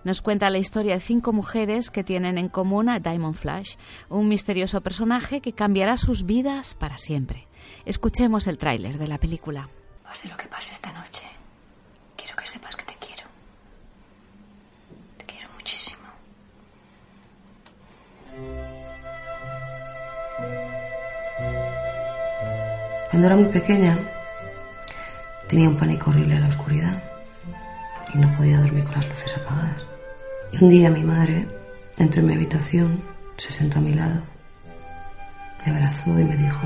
nos cuenta la historia de cinco mujeres que tienen en común a Diamond Flash, un misterioso personaje que cambiará sus vidas para siempre. Escuchemos el tráiler de la película. Pase lo que pase esta noche, quiero que sepas que te quiero. Te quiero muchísimo. Cuando era muy pequeña, tenía un pánico horrible a la oscuridad y no podía dormir con las luces apagadas. Y un día mi madre entró en mi habitación, se sentó a mi lado, me abrazó y me dijo,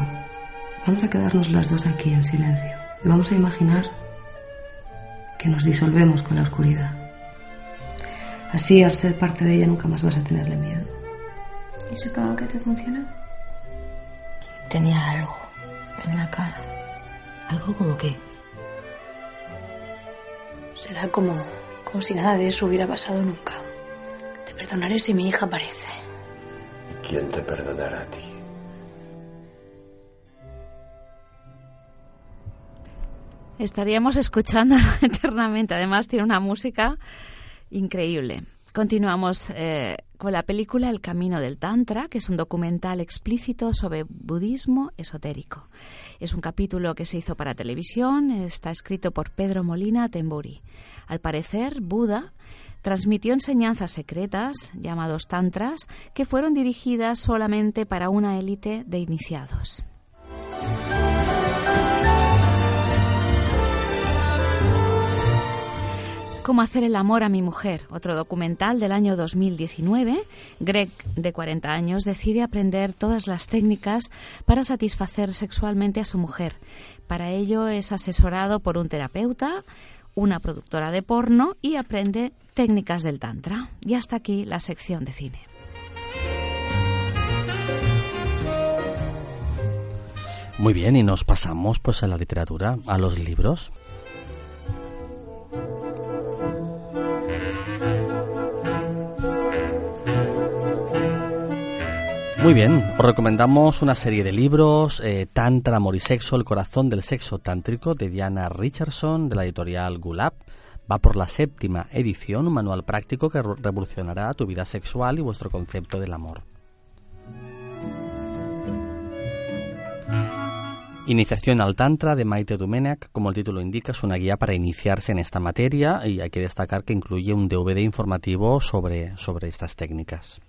vamos a quedarnos las dos aquí en silencio y vamos a imaginar que nos disolvemos con la oscuridad. Así, al ser parte de ella, nunca más vas a tenerle miedo. ¿Y supongo que te funciona? Tenía algo en la cara. ¿Algo como qué? Será como, como si nada de eso hubiera pasado nunca. Te perdonaré si mi hija aparece. ¿Y quién te perdonará a ti? Estaríamos escuchando eternamente. Además, tiene una música increíble. Continuamos eh, con la película El Camino del Tantra, que es un documental explícito sobre budismo esotérico. Es un capítulo que se hizo para televisión, está escrito por Pedro Molina Temburi. Al parecer, Buda transmitió enseñanzas secretas, llamados tantras, que fueron dirigidas solamente para una élite de iniciados. Cómo hacer el amor a mi mujer, otro documental del año 2019. Greg, de 40 años, decide aprender todas las técnicas para satisfacer sexualmente a su mujer. Para ello es asesorado por un terapeuta, una productora de porno y aprende técnicas del Tantra. Y hasta aquí la sección de cine. Muy bien, y nos pasamos pues a la literatura, a los libros. Muy bien, os recomendamos una serie de libros, eh, Tantra, Amor y Sexo, El corazón del sexo tántrico, de Diana Richardson, de la editorial Gulab. Va por la séptima edición, un manual práctico que revolucionará tu vida sexual y vuestro concepto del amor. Iniciación al Tantra de Maite Dumenac, como el título indica, es una guía para iniciarse en esta materia y hay que destacar que incluye un DVD informativo sobre, sobre estas técnicas.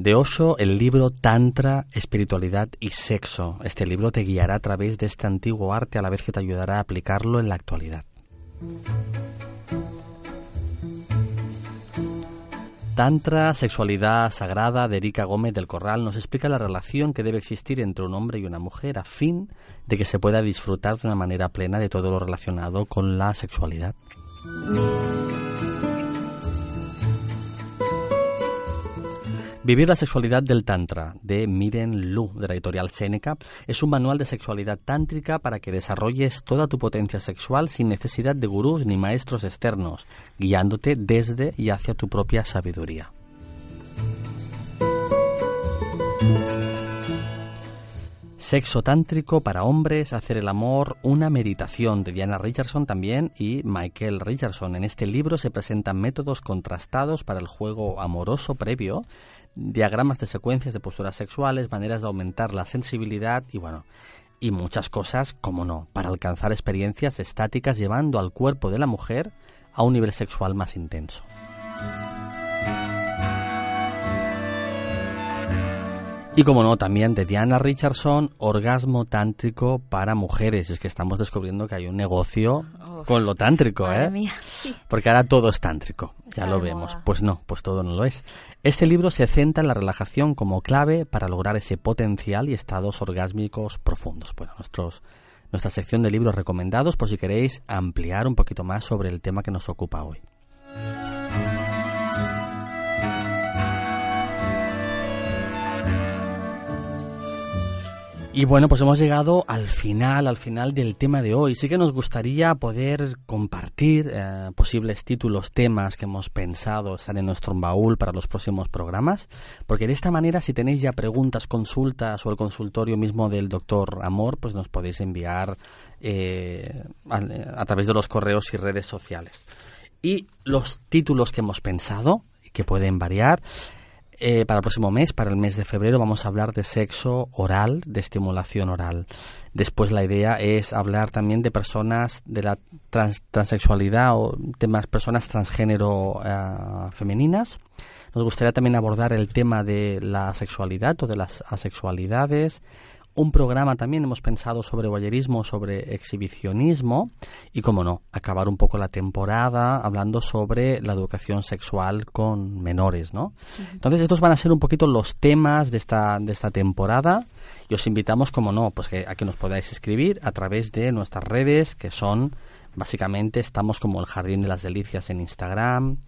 De Osho, el libro Tantra, Espiritualidad y Sexo. Este libro te guiará a través de este antiguo arte a la vez que te ayudará a aplicarlo en la actualidad. Tantra, Sexualidad Sagrada de Erika Gómez del Corral nos explica la relación que debe existir entre un hombre y una mujer a fin de que se pueda disfrutar de una manera plena de todo lo relacionado con la sexualidad. Vivir la sexualidad del Tantra, de Miren Lu, de la editorial Seneca, es un manual de sexualidad tántrica para que desarrolles toda tu potencia sexual sin necesidad de gurús ni maestros externos, guiándote desde y hacia tu propia sabiduría. Sexo tántrico para hombres, hacer el amor, una meditación de Diana Richardson también y Michael Richardson. En este libro se presentan métodos contrastados para el juego amoroso previo diagramas de secuencias de posturas sexuales, maneras de aumentar la sensibilidad y bueno, y muchas cosas, como no, para alcanzar experiencias estáticas llevando al cuerpo de la mujer a un nivel sexual más intenso. Y como no, también de Diana Richardson, orgasmo tántrico para mujeres. Es que estamos descubriendo que hay un negocio con lo tántrico, ¿eh? Porque ahora todo es tántrico, ya lo vemos. Pues no, pues todo no lo es. Este libro se centra en la relajación como clave para lograr ese potencial y estados orgásmicos profundos. Bueno, nuestros, nuestra sección de libros recomendados por si queréis ampliar un poquito más sobre el tema que nos ocupa hoy. Y bueno, pues hemos llegado al final, al final del tema de hoy. Sí que nos gustaría poder compartir eh, posibles títulos, temas que hemos pensado estar en nuestro baúl para los próximos programas, porque de esta manera si tenéis ya preguntas, consultas o el consultorio mismo del doctor Amor, pues nos podéis enviar eh, a través de los correos y redes sociales. Y los títulos que hemos pensado, que pueden variar, eh, para el próximo mes, para el mes de febrero, vamos a hablar de sexo oral, de estimulación oral. Después la idea es hablar también de personas de la transexualidad o temas personas transgénero eh, femeninas. Nos gustaría también abordar el tema de la sexualidad o de las asexualidades, un programa también hemos pensado sobre boyerismo, sobre exhibicionismo y, como no, acabar un poco la temporada hablando sobre la educación sexual con menores, ¿no? Entonces, estos van a ser un poquito los temas de esta, de esta temporada y os invitamos, como no, pues que, a que nos podáis escribir a través de nuestras redes que son, básicamente, estamos como el Jardín de las Delicias en Instagram,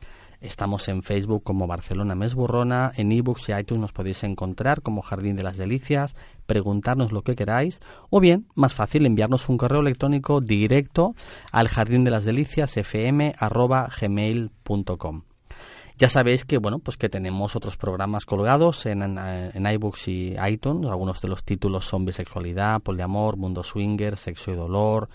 Estamos en Facebook como Barcelona Mesburrona, en ebooks y iTunes nos podéis encontrar como Jardín de las Delicias, preguntarnos lo que queráis, o bien, más fácil, enviarnos un correo electrónico directo al jardín de las delicias fm gmail.com. Ya sabéis que bueno, pues que tenemos otros programas colgados en, en, iBooks y iTunes. Algunos de los títulos son bisexualidad, poliamor, mundo swinger, sexo y dolor,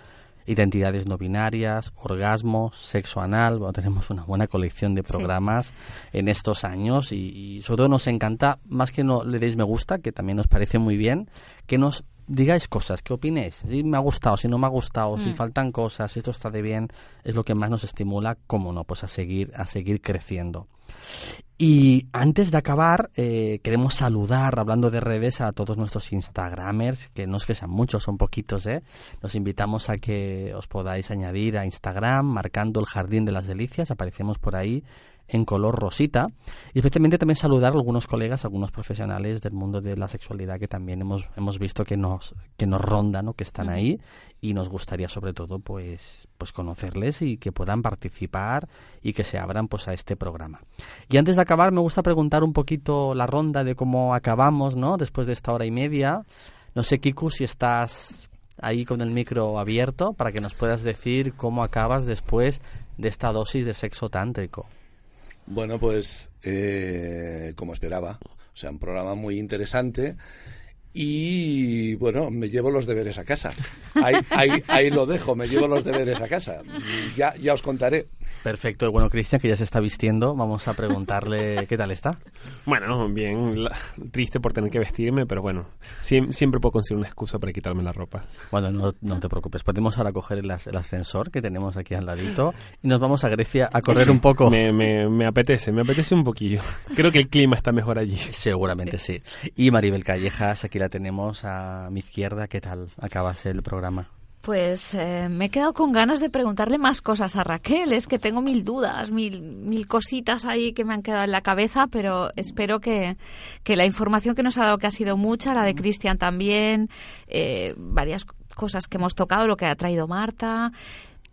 identidades no binarias, orgasmo, sexo anal. Bueno, tenemos una buena colección de programas en estos años y, sobre todo nos encanta, más que no le deis me gusta, que también nos parece muy bien, que nos digáis cosas, ¿qué opinéis? Si me ha gustado, si no me ha gustado, si mm. faltan cosas, si esto está de bien, es lo que más nos estimula, cómo no, pues a seguir, a seguir creciendo. Y antes de acabar, eh, queremos saludar, hablando de redes, a todos nuestros Instagramers, que no es que sean muchos, son poquitos, ¿eh? Nos invitamos a que os podáis añadir a Instagram, marcando el Jardín de las Delicias, aparecemos por ahí en color rosita. Y especialmente también saludar a algunos colegas, algunos profesionales del mundo de la sexualidad que también hemos, hemos visto que nos, que nos rondan o que están ahí y nos gustaría sobre todo pues, pues conocerles y que puedan participar y que se abran pues a este programa. Y antes de acabar me gusta preguntar un poquito la ronda de cómo acabamos, ¿no? Después de esta hora y media. No sé, Kiku, si estás ahí con el micro abierto para que nos puedas decir cómo acabas después de esta dosis de sexo tántrico. Bueno, pues eh, como esperaba, o sea, un programa muy interesante y bueno, me llevo los deberes a casa. Ahí, ahí, ahí, lo dejo, me llevo los deberes a casa. Ya, ya os contaré. Perfecto. Bueno, Cristian, que ya se está vistiendo, vamos a preguntarle qué tal está. Bueno, bien, triste por tener que vestirme, pero bueno, siempre, puedo conseguir una excusa para quitarme la ropa. Bueno, no, no te preocupes, podemos ahora coger el, ascensor que tenemos aquí al ladito y nos vamos a Grecia a correr un poco. Me, me, me apetece, me apetece un poquillo. Creo que el clima está mejor allí. Seguramente sí. Y Maribel Callejas, aquí la tenemos a mi izquierda. ¿Qué tal acabas el programa? Pues eh, me he quedado con ganas de preguntarle más cosas a Raquel. Es que tengo mil dudas, mil, mil cositas ahí que me han quedado en la cabeza, pero espero que, que la información que nos ha dado, que ha sido mucha, la de Cristian también, eh, varias cosas que hemos tocado, lo que ha traído Marta,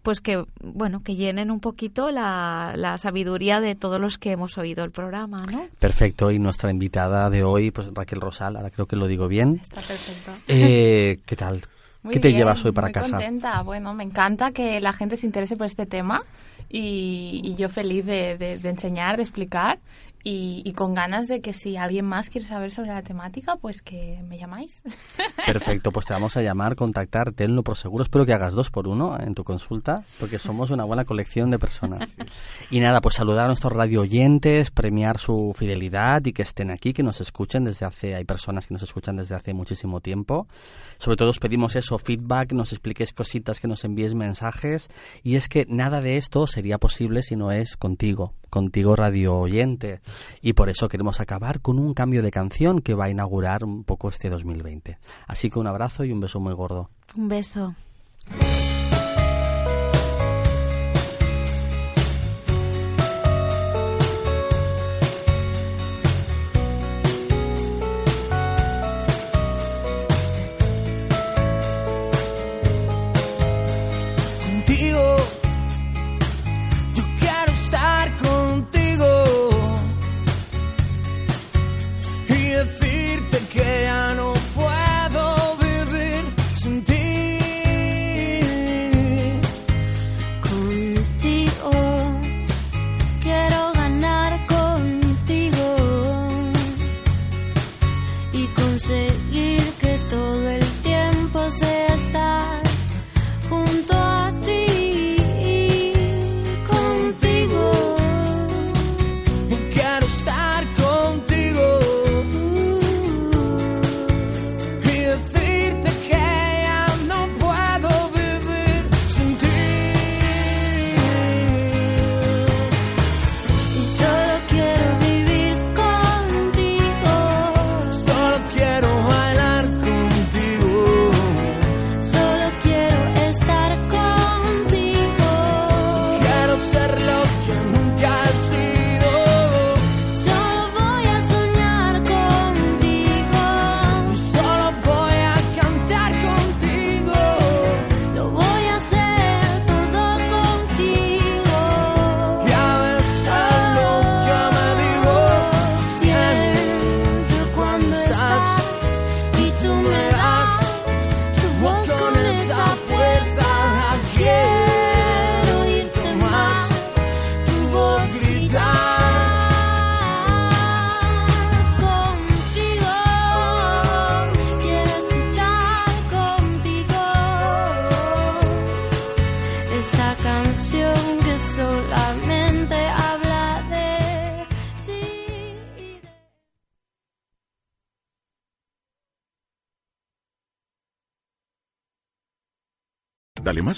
pues que bueno que llenen un poquito la, la, sabiduría de todos los que hemos oído el programa, ¿no? Perfecto. Y nuestra invitada de hoy, pues Raquel Rosal, ahora creo que lo digo bien. Está perfecto. Eh, ¿Qué tal? ¿Qué te llevas hoy para muy casa? contenta. Bueno, me encanta que la gente se interese por este tema y, yo feliz de, de, enseñar, de explicar y, con ganas de que si alguien más quiere saber sobre la temática, pues que me llamáis. Perfecto, pues te vamos a llamar, contactar, tenlo por seguro. Espero que hagas dos por uno en tu consulta, porque somos una buena colección de personas. Y nada, pues saludar a nuestros radio oyentes, premiar su fidelidad y que estén aquí, que nos escuchen desde hace, hay personas que nos escuchan desde hace muchísimo tiempo. Sobre todo os pedimos eso, feedback, nos expliquéis cositas, que nos envíes mensajes. Y es que nada de esto sería posible si no es contigo, contigo radio oyente. Y por eso queremos acabar con un cambio de canción que va a inaugurar un poco este 2020. Así que un abrazo y un beso muy gordo. Un beso.